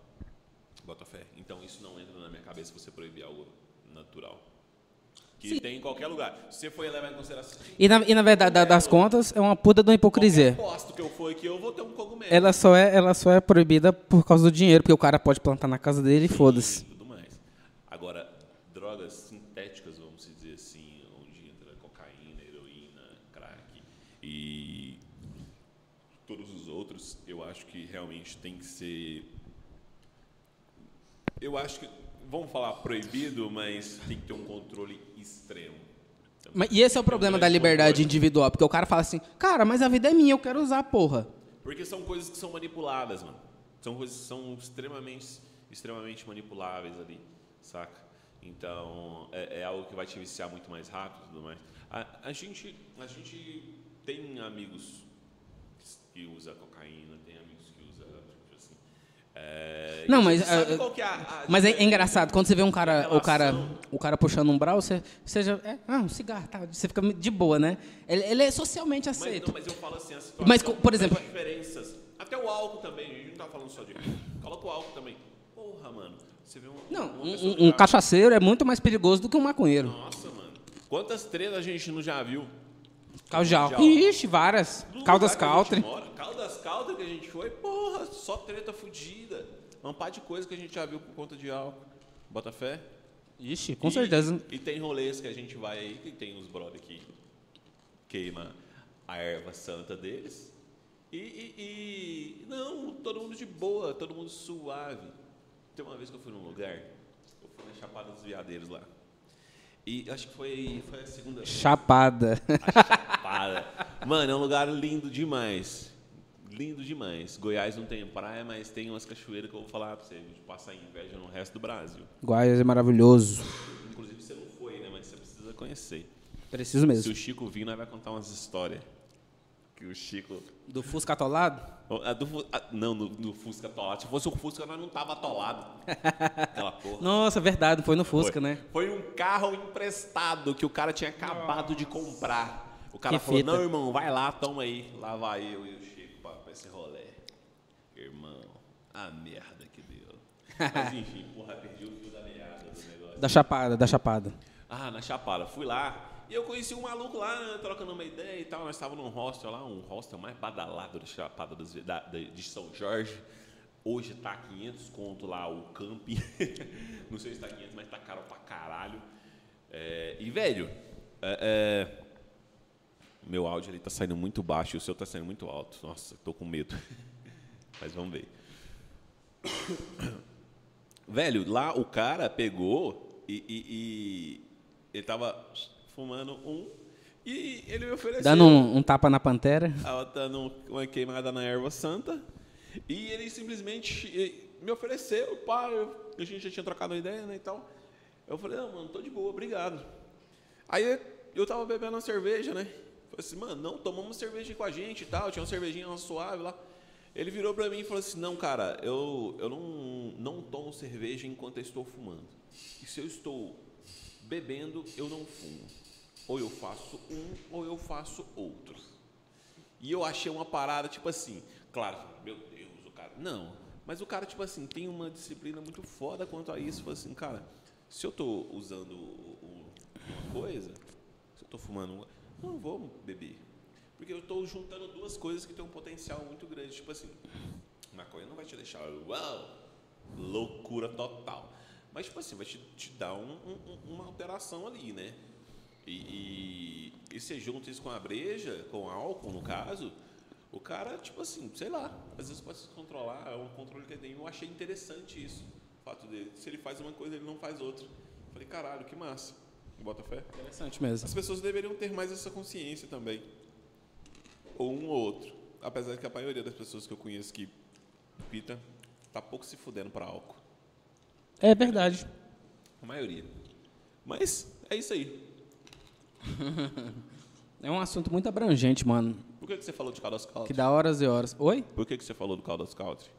Bota fé. Então isso não entra na minha cabeça você proibir algo natural. Que Sim. tem em qualquer lugar. Se você for levar em consideração. E na, e na verdade, da- das contas, é uma puta de uma hipocrisia. Posto que eu for aqui, eu vou ter um cogumelo. Ela só, é, ela só é proibida por causa do dinheiro, porque o cara pode plantar na casa dele e foda-se. tudo mais. Agora, drogas sintéticas, vamos dizer assim, onde entra cocaína, heroína, crack e todos os outros, eu acho que realmente tem que ser. Eu acho que, vamos falar proibido, mas tem que ter um controle extremo. Mas, e esse é o problema da liberdade individual, porque o cara fala assim, cara, mas a vida é minha, eu quero usar, porra. Porque são coisas que são manipuladas, mano. São coisas que são extremamente, extremamente manipuláveis ali, saca? Então, é, é algo que vai te viciar muito mais rápido e tudo mais. A, a, gente, a gente tem amigos que usam cocaína, tem amigos que usam, tipo assim... É, Não, mas, é, é a- a Mas é, é engraçado, quando você vê um cara, o cara, Relação. o cara puxando um brau, você, já, é, ah, um cigarro, tá, você fica de boa, né? Ele, ele é socialmente Mas, aceito. não, mas eu falo assim, a situação, Mas, por exemplo- as diferenças. Até o álcool também, a gente não tá falando só de... Coloca o álcool também. Porra, mano, você vê uma, Não, um, um- um tá- cachaceiro é muito mais perigoso do que um maconheiro. Nossa, mano. Quantas tretas a gente não já viu? Caljal. Mundial. Ixi, várias. No Caldas Country. Caldas Country que a gente foi, porra, só treta fudida. Um par de coisa que a gente já viu por conta de álcool. Bota fé? Ixi, com E- certeza. E tem rolês que a gente vai aí, que tem uns brother que queima a erva santa deles. E, e- e- não, todo mundo de boa, todo mundo suave. Tem uma vez que eu fui num lugar, eu fui na Chapada dos Veadeiros lá. E acho que foi, foi a segunda vez. Chapada. A Chapada. Mano, é um lugar lindo demais. Lindo demais. Goiás não tem praia, mas tem umas cachoeiras que eu vou falar pra você. A gente passa inveja no resto do Brasil. Guaias é maravilhoso. Inclusive você não foi, né? Mas você precisa conhecer. Preciso Se mesmo. o Chico vir, nós vai contar umas histórias. Que o Chico. Do Fusca atolado? A do a- não, no, no Fusca atolado. Se fosse o Fusca, nós não tava atolado. Aquela porra. Nossa, verdade, foi no Fusca, Foi. né? Foi um carro emprestado que o cara tinha acabado de comprar. O cara Que falou: fita. Não, irmão, vai lá, toma aí. Lá vai eu e o Chico pra, pra esse rolê. Irmão, a merda que deu. Mas enfim, porra, perdi o fio da meada do negócio. Da Chapada, da Chapada. Ah, na Chapada. Fui lá e eu conheci um maluco lá, né, trocando uma ideia e tal. Nós estávamos num hostel lá, um hostel mais badalado da Chapada de São Jorge. Hoje tá 500 conto lá o camping. Não sei se tá 500, mas tá caro pra caralho. É, e, velho, é, é, meu áudio ele tá saindo muito baixo e o seu tá saindo muito alto. Nossa, tô com medo. Mas vamos ver. Velho, lá o cara pegou e, e- e ele tava fumando um e ele me ofereceu. Dando um, um tapa na pantera. Ela dando uma queimada na erva santa. E ele simplesmente me ofereceu, pá, eu- a gente já tinha trocado uma ideia, né, e tal. Eu falei, não, mano, tô de boa, obrigado. Aí eu tava bebendo uma cerveja, né? Falei assim, mano, não, tomamos cerveja com a gente e tal, tinha uma cervejinha uma suave lá. Ele virou pra mim e falou assim, não, cara, eu, eu não, não tomo cerveja enquanto eu estou fumando. E se eu estou bebendo, eu não fumo. Ou eu faço um, ou eu faço outro. E eu achei uma parada, tipo assim, claro, meu Deus, o cara. Não, mas o cara, tipo assim, tem uma disciplina muito foda quanto a isso. Falou assim, cara, se eu tô usando uma coisa, se eu tô fumando uma, não vou beber. Porque eu tô juntando duas coisas que têm um potencial muito grande. Tipo assim, maconha não vai te deixar, uau, loucura total. Mas, tipo assim, vai te, te dar um- um- uma alteração ali, né? E, e, e você junta isso com a breja, com álcool, no caso, o cara, tipo assim, sei lá, às vezes pode se controlar, é um controle que ele tem. Eu achei interessante isso, o fato dele. Se ele faz uma coisa, ele não faz outra. Falei, caralho, que massa. Bota fé. Interessante mesmo. As pessoas deveriam ter mais essa consciência também. Ou um ou outro. Apesar que a maioria das pessoas que eu conheço que pita, tá pouco se fudendo para álcool. É verdade. A maioria. Mas é isso aí. É um assunto muito abrangente, mano. Por que, que você falou de Caldas Country? Que dá horas e horas. Oi? Por que, que você falou do Caldas Country?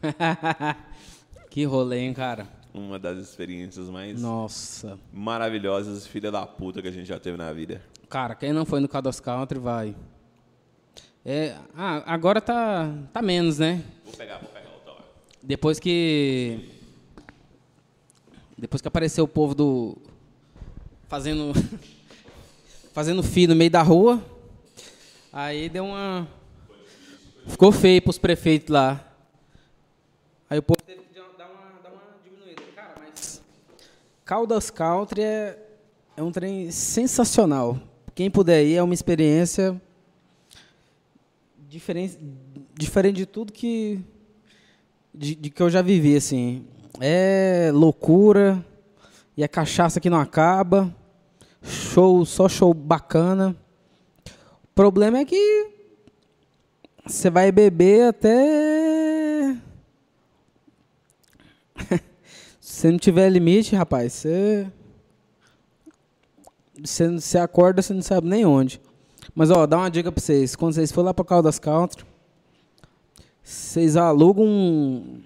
que rolê, hein, cara? Uma das experiências mais Nossa. maravilhosas, filha da puta, que a gente já teve na vida. Cara, quem não foi no Caldas Country, vai. É, ah, agora tá, tá menos, né? Vou pegar, vou pegar outra hora. Depois que. Depois que apareceu o povo do. Fazendo. fazendo fio no meio da rua. Aí deu uma. Ficou feio pros prefeitos lá. Aí o povo teve que dar uma, dar uma diminuída. Cara, mas. Caldas Country é, é um trem sensacional. Quem puder ir, é uma experiência diferente, diferente de tudo que, de, de que eu já vivi, assim. É loucura, e a cachaça que não acaba, show, só show bacana. O problema é que você vai beber até. Se não tiver limite, rapaz, você. Você, você acorda, você não sabe nem onde. Mas, ó, dá uma dica pra vocês. Quando vocês forem lá pra Caldas Country, vocês alugam um,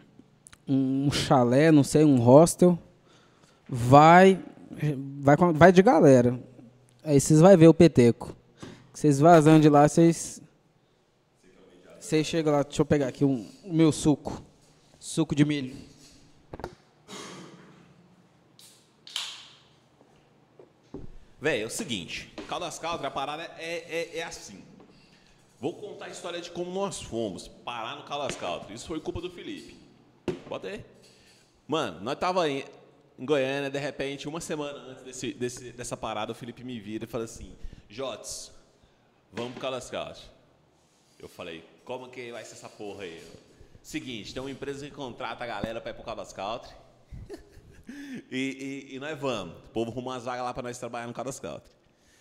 um chalé, não sei, um hostel. Vai, vai, vai de galera. Aí vocês vão ver o peteco. Vocês vazando de lá, vocês. Vocês chegam lá, deixa eu pegar aqui um- o meu suco. Suco de milho. Véi, é o seguinte, Caldas Country, a parada é, é, é assim. Vou contar a história de como nós fomos parar no Caldas Country. Isso foi culpa do Felipe. Bota aí. Mano, nós tava em, em Goiânia, de repente, uma semana antes desse, desse- dessa parada, o Felipe me vira e fala assim, Jotes, vamos pro Caldas Country. Eu falei, como que vai ser essa porra aí? Seguinte, tem uma empresa que contrata a galera pra ir pro Country. E, e- e nós vamos. O povo arrumou umas vagas lá pra nós trabalhar no Country.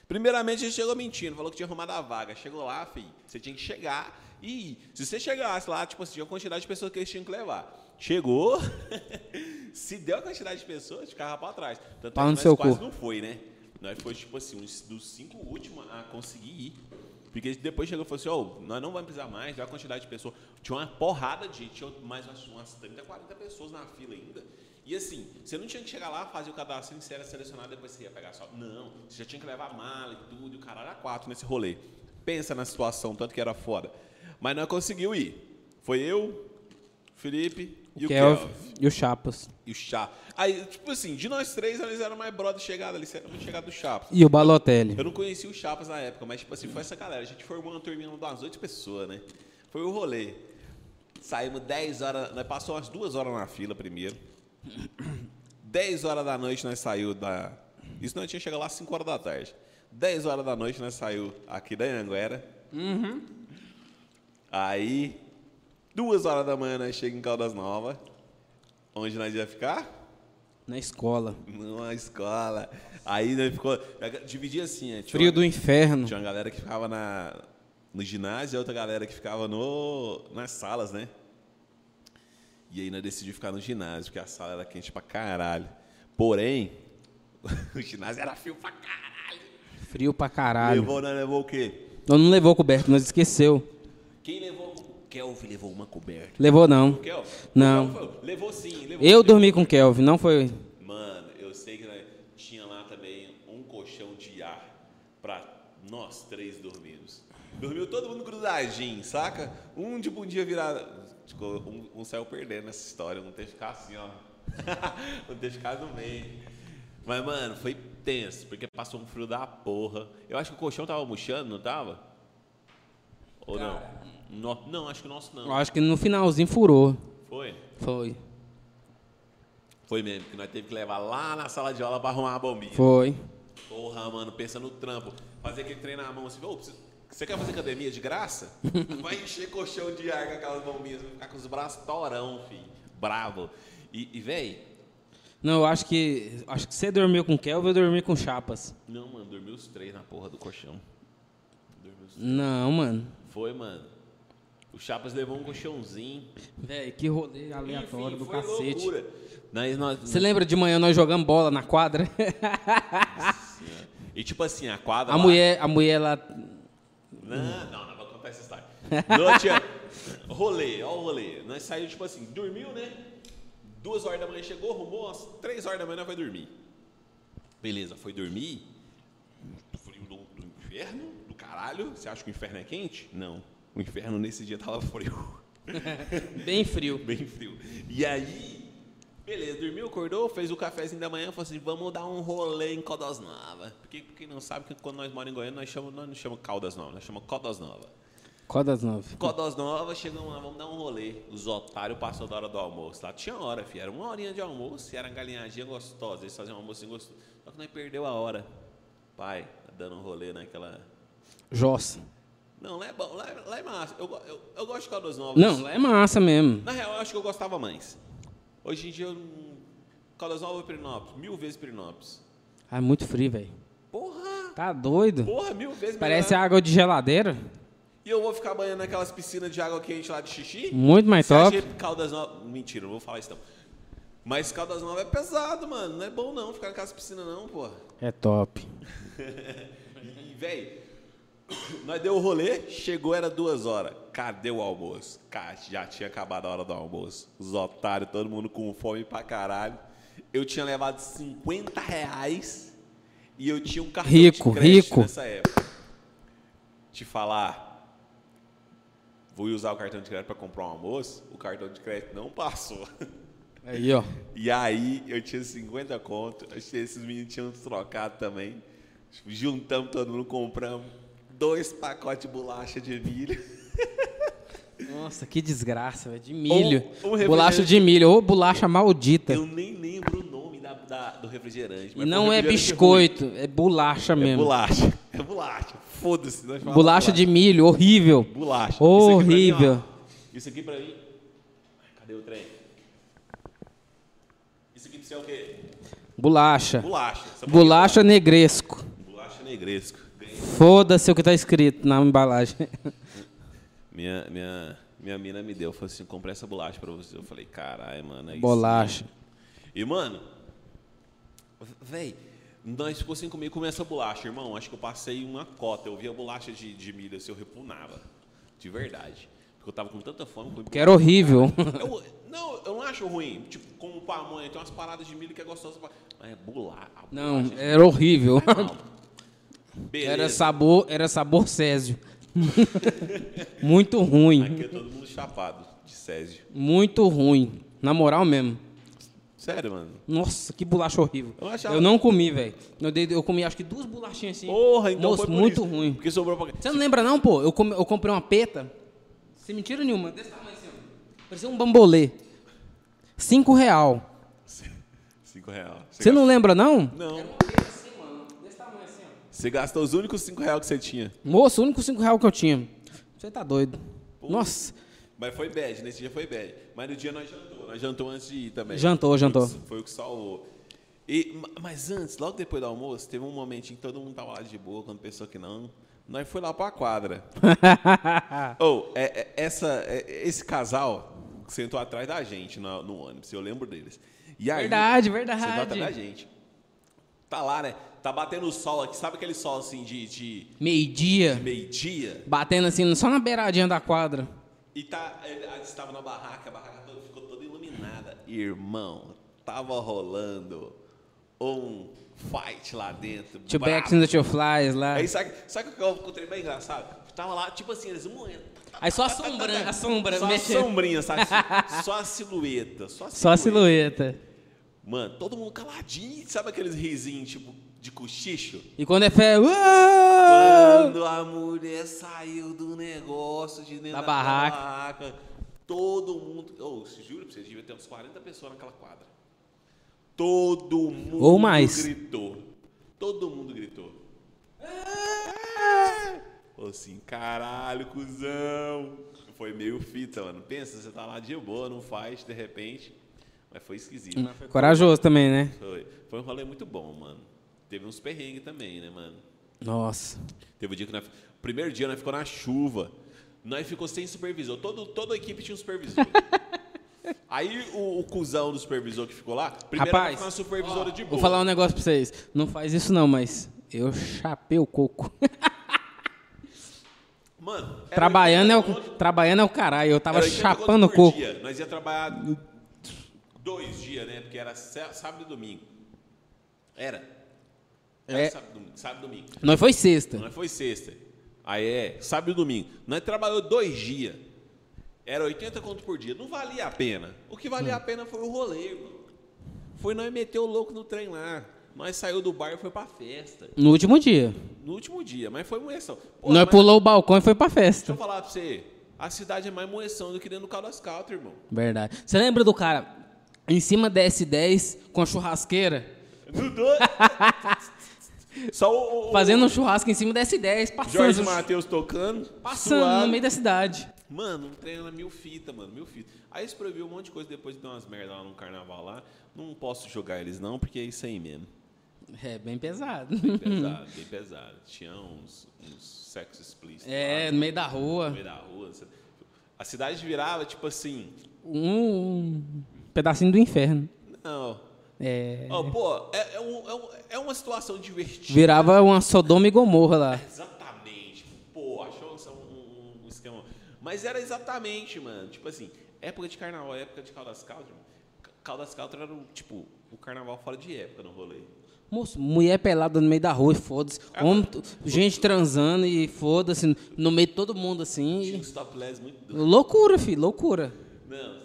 Primeiramente, a gente chegou mentindo, falou que tinha arrumado a vaga. Chegou lá, filho, você tinha que chegar. E se você chegasse lá, tipo assim, tinha a quantidade de pessoas que eles tinham que levar. Chegou, se deu a quantidade de pessoas, ficava pra trás. Tanto é que nós seu quase cu. não foi, né? Nós foi, tipo assim, uns dos cinco últimos a conseguir ir. Porque depois chegou e falou assim, ô, nós não vamos precisar mais, deu a quantidade de pessoas. Tinha uma porrada de gente, tinha mais umas, umas 30, 40 pessoas na fila ainda. E assim, você não tinha que chegar lá, fazer o cadastro, você era selecionado, depois você ia pegar só. Não, você já tinha que levar mala e tudo, e o caralho era quatro nesse rolê. Pensa na situação, tanto que era foda. Mas nós conseguiu ir. Foi eu, Felipe e o Kelv Kelv. e o Chapas. E o Chá. Aí, tipo assim, de nós três, eles eram mais brother chegada ali, eram muito chegado do Chapas. E o Balotelli. Eu não conhecia o Chapas na época, mas tipo assim, foi essa galera. A gente formou uma turminha de umas oito pessoas, né? Foi o rolê. Saímos 10 horas, nós passamos umas duas horas na fila primeiro. 10 horas da noite nós saiu da. Isso nós tinha chegado lá às 5 horas da tarde. 10 horas da noite nós saiu aqui da Anguera. Aí, duas horas da manhã nós chegamos em Caldas Novas. Onde nós ia ficar? Na escola. Numa escola. Aí nós ficou. Dividia assim, é, tinha Frio uma- do inferno. tinha uma galera que ficava na, no ginásio e outra galera que ficava no, nas salas, né? E aí nós decidimos ficar no ginásio, porque a sala era quente pra caralho. Porém, o ginásio era frio pra caralho. Frio pra caralho. Levou, né? Levou o quê? Nós não levou coberto, nós esqueceu. Quem levou? O Kelvin levou uma coberta. Levou não. O Kelvin? Não. O Kelvin foi- Levou sim. Levou, Eu levou. dormi com o Kelvin, não foi. Mano, eu sei que nós tinha lá também um colchão de ar pra nós três dormirmos. Dormiu todo mundo grudadinho, saca? Um de bundinha virada. Tipo, um, um saiu perdendo nessa história, teve que ficar assim, ó. teve que ficar no meio. Mas, mano, foi tenso, porque passou um frio da porra. Eu acho que o colchão tava murchando, não tava? Ou não? No- não, acho que o nosso Eu não. acho que no finalzinho furou. Foi? Foi. Foi mesmo, que nós teve que levar lá na sala de aula pra arrumar a bombinha. Foi. Porra, mano, pensa no trampo. Fazer aquele treino na mão assim, ô, você quer fazer academia de graça? Vai encher colchão de ar com aquelas bombinhas, vai ficar com os braços torão, filho. Bravo. E, e véi, Não, eu acho que. Acho que você dormiu com o Kelvin, eu dormi com Chapas. não, mano, dormiu os três na porra do colchão. Dormiu os... Não, mano. Foi, mano. O Chapas levou um colchãozinho. Véi, que rolê aleatório Enfim, do foi cacete. loucura. Nós, nós, Você lembra de manhã nós jogando bola na quadra? E tipo assim, a quadra. A lá- mulher, a mulher lá. Não, não, não vou contar essa história. Não tinha. Rolê, ó o rolê. Nós saímos, tipo assim, dormiu, né? Duas horas da manhã chegou, arrumou, às três horas da manhã nós vai dormir. Beleza, foi dormir. Frio do, do inferno, do caralho. Você acha que o inferno é quente? Não. O inferno nesse dia tava frio. Bem frio. Bem frio. E aí, beleza, dormiu, acordou, fez o cafezinho da manhã, falou assim, vamos dar um rolê em Caldas Nova. Porque quem não sabe que quando nós moramos em Goiânia, nós, chamamos, nós não chamamos Caldas Nova, nós chamamos Caldas Nova. Qual das nove? Codós Nova, chegamos lá, vamos dar um rolê. Os otários passou da hora do almoço. Lá tinha hora, filho. Era uma horinha de almoço e era galinhadinha gostosa. Eles faziam um almoço gostoso. Só que nós perdeu a hora. Pai, tá dando um rolê naquela. Jossa. Não, lá é bom, lá, é- lá é massa. Eu, eu, eu gosto de Caldas Novas. Não, lá é massa mesmo. Na real, eu acho que eu gostava mais. Hoje em dia, eu. Caldas Novas ou Pirinópolis? Mil vezes Pirinópolis. Ah, é muito frio, velho. Porra! Tá doido? Porra, mil vezes Parece melhor. água de geladeira. E eu vou ficar banhando naquelas piscinas de água quente lá de xixi? Muito mais Você top. Caldas Novas... Mentira, não vou falar isso não. Mas Caldas Novas é pesado, mano. Não é bom não ficar naquelas piscinas não, porra. É top. E, velho, nós deu o rolê, chegou, era duas horas. Cadê o almoço? Cara, já tinha acabado a hora do almoço. Os otários, todo mundo com fome pra caralho. Eu tinha levado 50 reais e eu tinha um cartão Rico, de crédito rico. nessa época. Te falar, vou usar o cartão de crédito pra comprar um almoço, o cartão de crédito não passou. Aí, ó. E aí eu tinha 50 conto, esses meninos tinham trocado também. Juntamos todo mundo, compramos dois pacotes de bolacha de milho. Nossa, que desgraça, velho. De milho. Ou- ou bolacha de milho. Ou bolacha maldita. Eu nem lembro o nome da, da- do refrigerante. E não é biscoito, é bolacha. É mesmo. bolacha. É bolacha. Foda-se. falamos Bolacha de milho, horrível. Bolacha. Horrível. Isso aqui pra mim. Ai, Cadê o trem? Isso aqui pra você é o quê? Bolacha. Bolacha. Bolacha negresco. Bolacha negresco. Foda-se o que tá escrito na embalagem. Minha, minha, minha mina me deu, falou assim, comprei essa bolacha pra você. Eu falei, caralho, mano. aí sim." Bolacha. E, mano, véi, nós ficou sem comer comer essa bolacha, irmão. Acho que eu passei uma cota. Eu via bolacha de, de milho, assim, eu repunava. De verdade. Porque eu tava com tanta fome. comi Que era horrível. eu, não, eu não acho ruim. Tipo, como pamonha, tem umas paradas de milho que é gostosa. pra- Mas é bolacha. Não, é era horrível. normal. Beleza. Era sabor, era sabor Césio. Muito ruim. Aqui é todo mundo chapado de Césio. Muito ruim. Na moral mesmo. Sério, mano. Nossa, que bolacha horrível. Eu achava- Eu não comi, velho. Eu, dei- eu comi acho que duas bolachinhas assim. Porra, então foi por muito isso. ruim. Porque sobrou pra... Você não lembra não, pô? Eu, come- eu comprei uma peta. Sem mentira nenhuma. Desse tamanho assim, ó. Parecia um bambolê. Cinco real. Cinco reais. Você não lembra não? Não. Assim, mano. Desse tamanho assim, ó. Você gastou os únicos cinco reais que você tinha. Moço, o único cinco real que eu tinha. Você tá doido. Nossa. Mas foi bad, nesse dia foi bad. Mas no dia nós jantou. Nós jantou antes de ir também. Jantou, jantou. Foi o que salvou. E, ma- mas antes, logo depois do almoço, teve um momentinho que todo mundo tava lá de boa, quando pensou que não. Nós foi lá pra quadra. Ou, é, é, essa, é, esse casal sentou atrás da gente no, no ônibus, eu lembro deles. E aí, Verdade, Sentou verdade. atrás da gente. Tá lá, né? Tá batendo o sol aqui. Sabe aquele sol assim de, de Meio-dia. meio-dia? Batendo assim, só na beiradinha da quadra. E tá, eles estavam na barraca, a barraca toda- ficou toda iluminada. Irmão, tava rolando um fight lá dentro. Two brabo. backs the two flies lá. Aí sabe, sabe o que eu encontrei bem engraçado? Tava lá, tipo assim, eles moendo. Aí só a sombra, a sombra. Só a mexendo. sombrinha, sabe? Só a silhueta. Só a Só a silhueta. silhueta. Mano, todo mundo caladinho. Sabe aqueles risinhos, tipo, de cochicho? E quando é fé. Quando a mulher saiu do negócio de dentro Da da, barraca. barraca, todo mundo. Oh, juro pra vocês, devia ter uns 40 pessoas naquela quadra. Todo mundo Ou mais. gritou. Todo mundo gritou. Falou assim, caralho, cuzão. Foi meio fita, mano. Pensa, você tá lá de boa, não faz, de repente. Mas foi esquisito. Corajoso também, né? Foi. Foi um rolê muito bom, mano. Teve uns perrengues também, né, mano? Nossa. Teve um dia que nós, primeiro dia nós ficou na chuva. Nós ficou sem supervisor. Todo, toda a equipe tinha um supervisor. Aí o, o cuzão do supervisor que ficou lá, primeiro Rapaz, uma supervisora de boa. Vou falar um negócio pra vocês. Não faz isso não, mas eu chapei o coco. Mano, trabalhando, é 80 o, conto- trabalhando é o caralho. Eu tava era 80 chapando o coco. dia. Nós ia trabalhar dois dias, né? Porque era sábado e domingo. Era. Era É. sábado, domingo. sábado e domingo. Nós foi sexta. Não foi sexta. Aí é, sábado e domingo. Nós trabalhou dois dias. Era 80 conto por dia. Não valia a pena. O que valia a pena foi o rolê, irmão. Foi nós meter o louco no trem lá. Nós saiu do bar e foi pra festa. No último dia. No último dia, mas foi moeção. Pô, Nós mas pulou o balcão e foi pra Deixa festa. eu falar pra você. A cidade é mais moeção do que dentro do Caldas Country, irmão. Verdade. Você lembra do cara em cima da S10 com a churrasqueira? No doido. Só o, o- Fazendo um churrasco em cima da S10, o passando, Jorge Matheus tocando. passando suave. no meio da cidade. Mano, um treino mil fita, mano, mil fita. Aí eles proibiu um monte de coisa depois de dar umas merda lá no carnaval lá. Não posso jogar eles não, porque é isso aí mesmo. É, bem pesado. Bem pesado, bem pesado. Tinha uns, uns sexo explícito É, lá no meio da no rua. meio da rua. A cidade virava, tipo assim, Um pedacinho do inferno. não. É, Ó, pô, é, é um- é um- é uma situação divertida. virava uma Sodoma e Gomorra lá. Exatamente. Pô, achou um, um, um esquema. Mas era exatamente, mano. Tipo assim, época de carnaval, época de Caldas Country. Caldas Country era, o, tipo, o carnaval fora de época no rolê. Moço, mulher pelada no meio da rua e foda-se. Homem, gente transando e foda-se. No meio de todo mundo assim. Tinha uns topless muito doido. Loucura, filho, loucura. Não,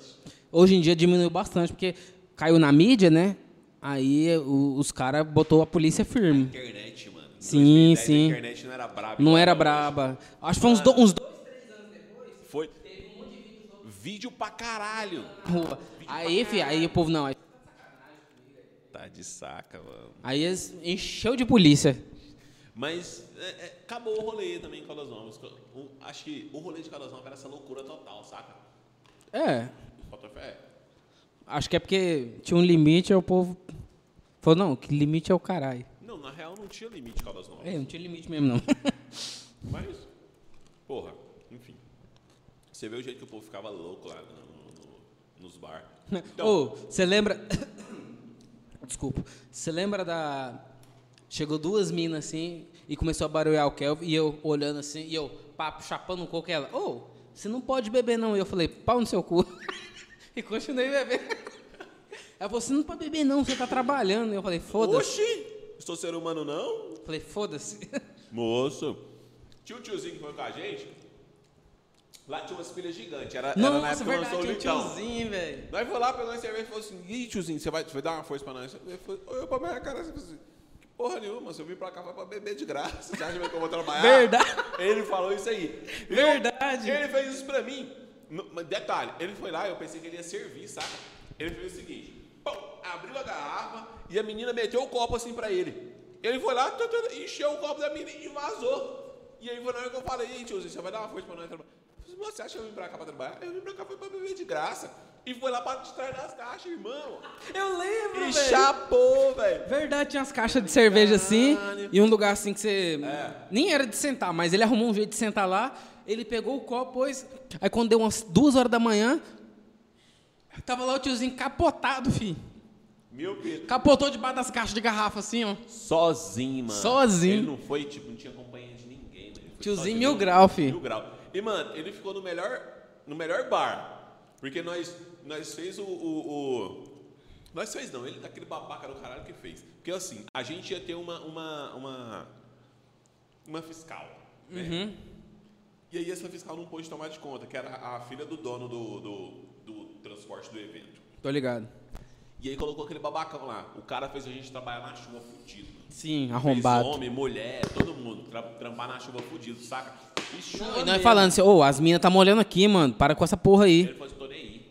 Hoje em dia diminuiu bastante, porque caiu na mídia, né? Aí o- os caras botou a polícia firme. internet, mano. Em Sim, 2010, sim. A internet não era braba. Não era é braba. Acho que foi uns, do, uns dois Foi. Vídeo pra caralho. rua. Aí, filho, aí o povo não. Aí, Tá de saca, mano. aí eles encheu de polícia. Mas é, é, acabou o rolê também em Caldas Novas. O- acho que o rolê de Caldas Novas era essa loucura total, saca? É. Bota fé. Acho que é porque tinha um limite, aí o povo falou, não, que limite é o caralho. Não, na real não tinha limite Caldas Novas. É, não tinha limite mesmo, não. Mas, porra, enfim. Você vê o jeito que o povo ficava louco lá no- no- nos bar. Então, Ô, você lembra. Desculpa. Você lembra da. Chegou duas minas assim e começou a barulhar o Kelvin e eu olhando assim e eu, papo, chapando um coco e ela, ô, você não pode beber não. E eu falei, pau no seu cu. e continuei bebendo. Falou, você não pode beber não, você tá trabalhando. Eu falei, foda-se. Oxi! Estou ser humano não? Falei, foda-se. Moço. Tinha um tiozinho que foi com a gente. Lá tinha umas pilhas gigantes. Era, era na época que lançou verdade, o tinha um Litão. tiozinho, velho. Nós foi lá, pegou uma cerveja e falou assim: Ih, tiozinho, você vai, você vai dar uma força pra nós? Ele falou, olhou pra minha cara assim, assim, que porra nenhuma, se eu vim pra cá foi pra beber de graça. Você acha que eu vou trabalhar? Verdade. Ele falou isso aí. Verdade. ele fez isso pra mim. No- detalhe, ele foi lá, eu pensei que ele ia servir, saca? Ele fez o seguinte: pum, abriu a garrafa e a menina meteu o copo assim pra ele. Ele foi lá, encheu o copo da menina e vazou. E aí foi na hora que eu falei: Ei, tiozinho, você vai dar uma força pra nós trabalhar? "Mas Você acha que eu vim pra cá pra trabalhar? Eu vim pra cá foi pra beber de graça. E foi lá pra distrair das caixas, irmão. Eu lembro, E velho. chapou, velho. Verdade, tinha umas caixas de cerveja assim, Caralho. e um lugar assim que você. É. Nem era de sentar, mas ele arrumou um jeito de sentar lá. Ele pegou o copo, pôs. Aí quando deu umas duas horas da manhã, tava lá o tiozinho capotado, fi. Meu Pedro. Capotou debaixo das caixas de garrafa, assim, ó. Sozinho, mano. Sozinho. Ele não foi, tipo, não tinha companhia de ninguém, foi Tiozinho mil grau, fi. Mil grau. E, mano, ele ficou no melhor, no melhor bar. Porque nós, nós fez o, o, o- Nós fez não, ele daquele babaca do caralho que fez. Porque assim, a gente ia ter uma. uma, uma, uma fiscal. Né? Uhum. E aí essa fiscal não pôde tomar de conta, que era a filha do dono do, do, do transporte do evento. Tô ligado. E aí colocou aquele babacão lá. O cara fez a gente trabalhar na chuva fudido. Sim, arrombado. Fez homem, mulher, todo mundo. Tra trampar na chuva fudido, saca? E chuva E nós falando assim, ô, as minas tá molhando aqui, mano. Para com essa porra aí. Ele falou assim, tô nem aí.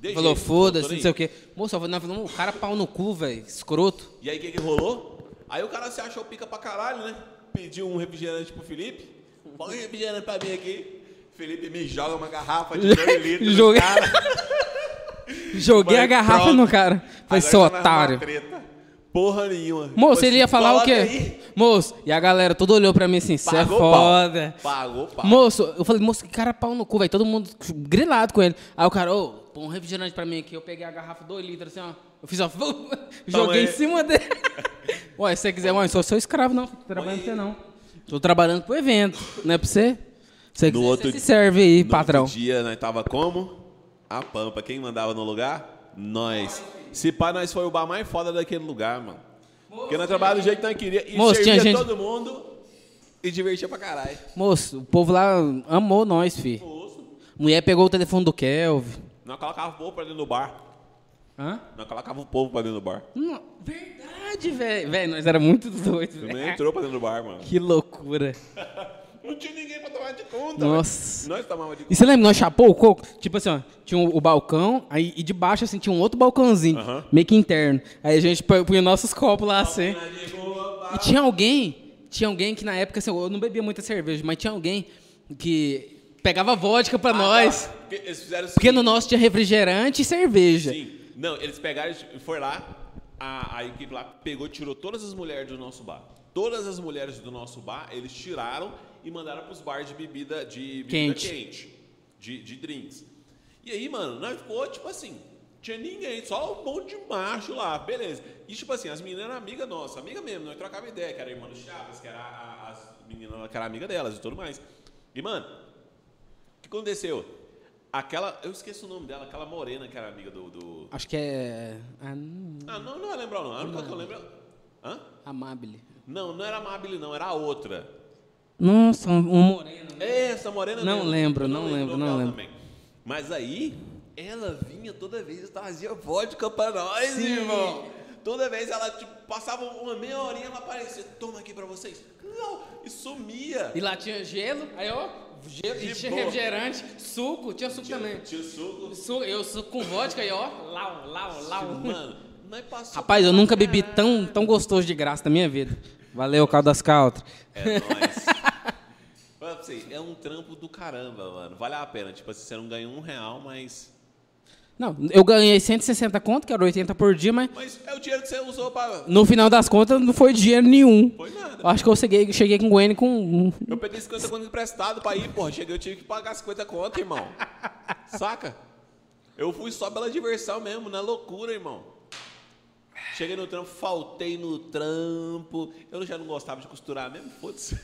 De Falou, foda-se, não sei o quê. Moça, o cara pau no cu, velho. Escroto. E aí o que que rolou? Aí o cara se achou pica pra caralho, né? Pediu um refrigerante pro Felipe. Põe um refrigerante pra mim aqui. Felipe me joga uma garrafa de 2 litros. Joguei- cara. Joguei a garrafa pronto. no cara. Falei, Agora seu numa otário. Porra nenhuma. Moço, ele ia falar o "Coloca quê? aí." Moço, e a galera toda olhou pra mim assim, cê é Pagou pau. foda. Pagou pau. Moço, eu falei, moço, que cara pau no cu, velho. Todo mundo grilado com ele. Aí o cara, ô, põe um refrigerante pra mim aqui. Eu peguei a garrafa, dois litros, assim, ó. Eu fiz, ó, joguei em aí. cima dele. Ué, se você quiser, ué, sou seu escravo, não. Tô trabalhando você, não. Tô trabalhando pro evento, não é pra você? Você No quiser, outro se serve aí, No patrão. outro dia nós tava como? A Pampa. Quem mandava no lugar? Nós. Se pá, nós foi o bar mais foda daquele lugar, mano. Porque nós trabalhávamos do jeito que nós queríamos. E Moço, servia gente- todo mundo e divertia pra caralho. Moço, o povo lá amou nós, fi. Moço. Mulher pegou o telefone do Kelvin. Nós colocava o povo pra dentro do bar. Hã? Nós colocava o povo pra dentro do bar. Não, verdade, de velho. Velho, nós era muito doidos, Também velho. entrou pra dentro do bar, mano. Que loucura. Não tinha ninguém pra tomar de conta. Nossa. Nós tomávamos de E conta. você lembra, nós chapou o coco? Tipo assim, ó, tinha o, o balcão, aí e de baixo, assim, tinha um outro balcãozinho, Aham. meio que interno. Aí a gente punha nossos copos lá, assim. E tinha alguém, tinha alguém que na época, assim, eu não bebia muita cerveja, mas tinha alguém que pegava vodka pra nós. Porque eles fizeram o Porque no nosso tinha refrigerante e cerveja. Sim. Não, eles pegaram foi lá, a, a equipe lá pegou, tirou todas as mulheres do nosso bar. Todas as mulheres do nosso bar, eles tiraram e mandaram pros bares de bebida, de bebida Quente. quente, de, de drinks. E aí, mano, nós ficou tipo assim, tinha ninguém, só um monte de macho lá, beleza. E tipo assim, as meninas eram amigas nossas, amiga mesmo, nós trocava ideia, que era a irmã do Chaves, que era a- as meninas que era amiga delas e tudo mais. E, mano, o que aconteceu? Aquela, eu esqueço o nome dela, aquela morena que era amiga do. do... Acho que é. Ah, não. Ah, não, não é lembrar não. A única que eu lembro. Hã? Amabile. Não, não era a Mabile, não, era a outra. Nossa, um moreno. É, essa morena Não mesmo. lembro, Eu não lembro, o nome não lembro. também. Mas aí, ela vinha toda vez e trazia vodka pra nós, Sim. irmão. Toda vez ela, tipo, passava uma meia horinha, ela aparecia, toma aqui pra vocês. Não, e sumia. E lá tinha gelo, aí ó, gelo, e tinha boa. refrigerante, suco, tinha suco também. Tinha suco. Su- eu suco com vodka aí ó, lau, lau, lau. Mano, nós passou Rapaz, eu nunca bebi tão, tão gostoso de graça na minha vida. Valeu, Caldas Caltra. É nóis. Você, é um trampo do caramba, mano. Vale a pena. Tipo assim, você não ganha um real, mas. Não, eu ganhei 160 conto, que era 80 por dia, mas Mas é o dinheiro que você usou pra. no final das contas não foi dinheiro nenhum. Foi nada. Eu acho que eu cheguei, cheguei com o Gwen com. Eu peguei 50 conto emprestado pra ir, porra. Cheguei, eu tive que pagar 50 conto, irmão. Saca? Eu fui só pela diversão mesmo, na loucura, irmão. Cheguei no trampo, faltei no trampo. Eu já não gostava de costurar mesmo, foda-se.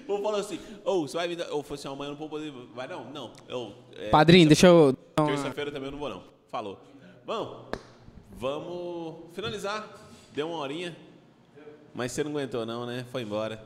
O povo falou assim, ô, você vai vir. Eu falei assim, amanhã eu não vou poder. Vai não? Não. Eu, é, Padrinho, deixa eu. Terça-feira também eu não vou, não. Falou. Bom, vamos finalizar. Deu uma horinha. Mas você não aguentou, não, né? Foi embora.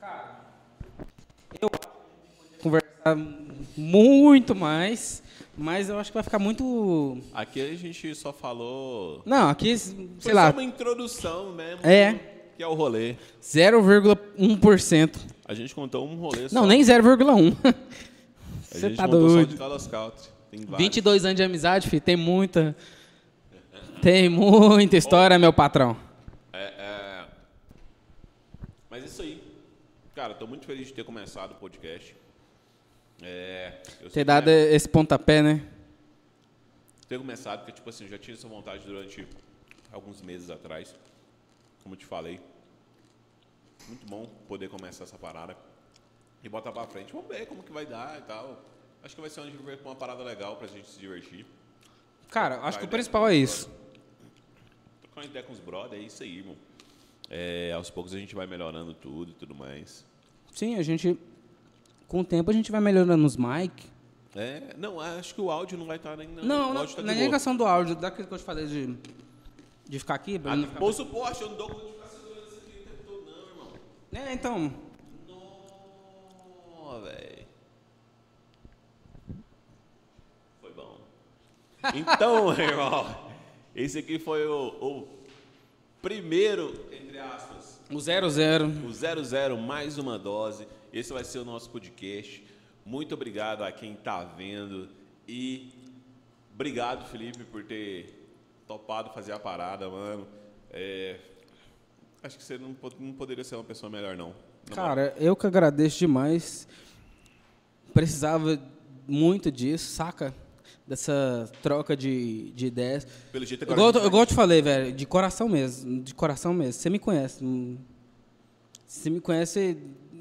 Cara, eu acho que a gente podia conversar muito mais, mas eu acho que vai ficar muito. Aqui a gente só falou. Não, aqui, sei Foi lá, só uma introdução mesmo. É. Que é o rolê. 0,1%. A gente contou um rolê só. Não, nem 0,1. A Você tá contou só doido. de. Tem vários. 22 anos de amizade, filho, tem muita. Tem muita história, meu patrão. É, é... Mas isso aí. Cara, tô muito feliz de ter começado o podcast. É... Ter dado que é- esse pontapé, né? Ter começado, porque, tipo assim, eu já tinha essa vontade durante alguns meses atrás. Como eu te falei. Muito bom poder começar essa parada. E botar pra frente. Vamos ver como que vai dar e tal. Acho que vai ser uma, uma parada legal pra gente se divertir. Cara, acho que o principal é isso. Trocar uma ideia com os brothers, é isso aí, irmão. É, aos poucos a gente vai melhorando tudo e tudo mais. Sim, a gente. Com o tempo a gente vai melhorando os mic. É, não, acho que o áudio não vai estar nem. Não, não, tá boa. questão do áudio, daquilo que eu te falei de, de ficar aqui. Ah, ficar... Suporte, eu não dou conta de ficar segurando isso aqui o tempo todo, não, irmão. É, então. Não, velho. Foi bom. Então, irmão, esse aqui foi o, o primeiro, entre aspas, O 00. o 00 mais uma dose. Esse vai ser o nosso podcast. Muito obrigado a quem está vendo e obrigado, Felipe, por ter topado fazer a parada, mano. É, acho que você não, não poderia ser uma pessoa melhor, não. Cara, eu que agradeço demais. Precisava muito disso, saca? Dessa troca de, de ideias. Pelo jeito agora. Igual, igual eu te falei, velho, de coração mesmo. De coração mesmo. Você me conhece. Você me conhece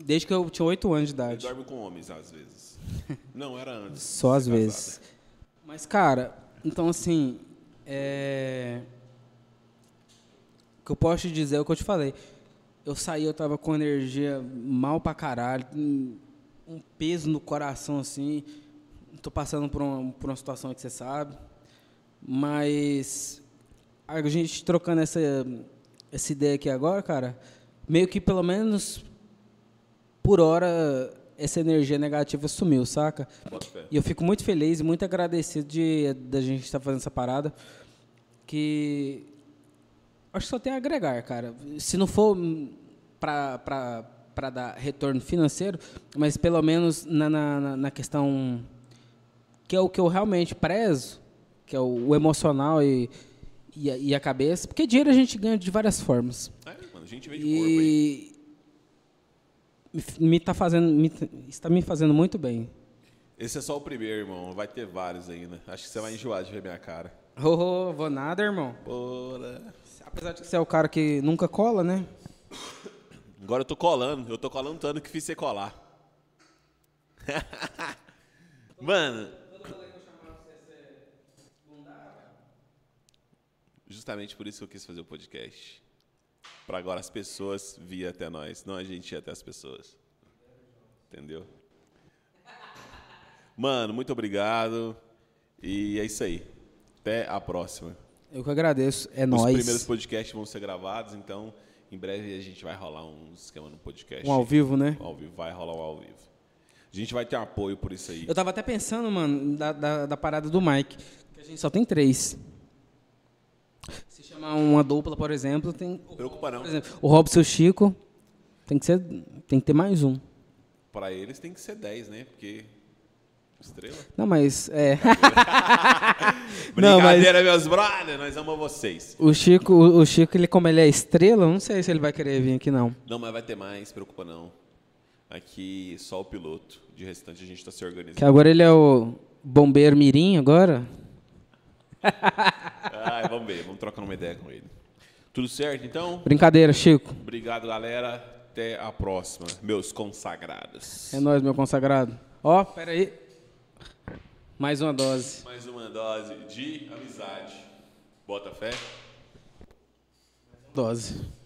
desde que eu tinha oito anos de idade. Eu dorme com homens, às vezes. Não, era antes. Só às vezes. Mas, cara, então assim. É... O que eu posso te dizer é o que eu te falei. Eu saí, eu tava com energia mal pra caralho, um peso no coração assim. Tô passando por uma, por uma situação que você sabe. Mas a gente trocando essa, essa ideia aqui agora, cara, meio que pelo menos por hora essa energia negativa sumiu, saca? E eu fico muito feliz e muito agradecido de da gente estar fazendo essa parada, que acho que só tem a agregar, cara. Se não for para dar retorno financeiro, mas pelo menos na, na, na, questão que é o que eu realmente prezo, que é o, o emocional e, e a, e, a, cabeça, porque dinheiro a gente ganha de várias formas. É, mano, a gente vem de e, corpo aí me está fazendo, me, está me fazendo muito bem. Esse é só o primeiro, irmão. Vai ter vários ainda. Acho que você vai enjoar de ver minha cara. Oh, oh vou nada, irmão. Porra. Apesar de que você é o cara que nunca cola, né? Agora eu tô colando. Eu tô colando tanto que fiz você colar. Mano. Justamente por isso que eu quis fazer o podcast para agora as pessoas vir até nós, não a gente ir até as pessoas. Entendeu? Mano, muito obrigado. E é isso aí. Até a próxima. Eu que agradeço. É Os nóis. Os primeiros podcasts vão ser gravados, então em breve a gente vai rolar um esquema no podcast. Um ao vivo, né? Um ao vivo, vai rolar um ao vivo. A gente vai ter um apoio por isso aí. Eu tava até pensando, mano, da, da, da parada do Mike, que a gente só tem três chamar uma dupla, por exemplo, tem. Preocupa não. Exemplo, o Robson e o Chico tem que, ser, tem que ter mais um. Para eles tem que ser 10, né? Porque. Estrela? Não, mas. É. Brincadeira, não, mas... meus brothers, nós amamos vocês. O Chico, o Chico, ele, como ele é estrela, não sei se ele vai querer vir aqui, não. Não, mas vai ter mais, preocupa não. Aqui só o piloto. De restante a gente está se organizando. Que agora ele é o bombeiro mirim agora? ah, vamos ver, vamos trocar uma ideia com ele. Tudo certo, então? Brincadeira, Chico. Obrigado, galera. Até a próxima, meus consagrados. É nóis, meu consagrado. Ó, oh, pera aí. Mais uma dose. Mais uma dose de amizade. Bota fé. Dose.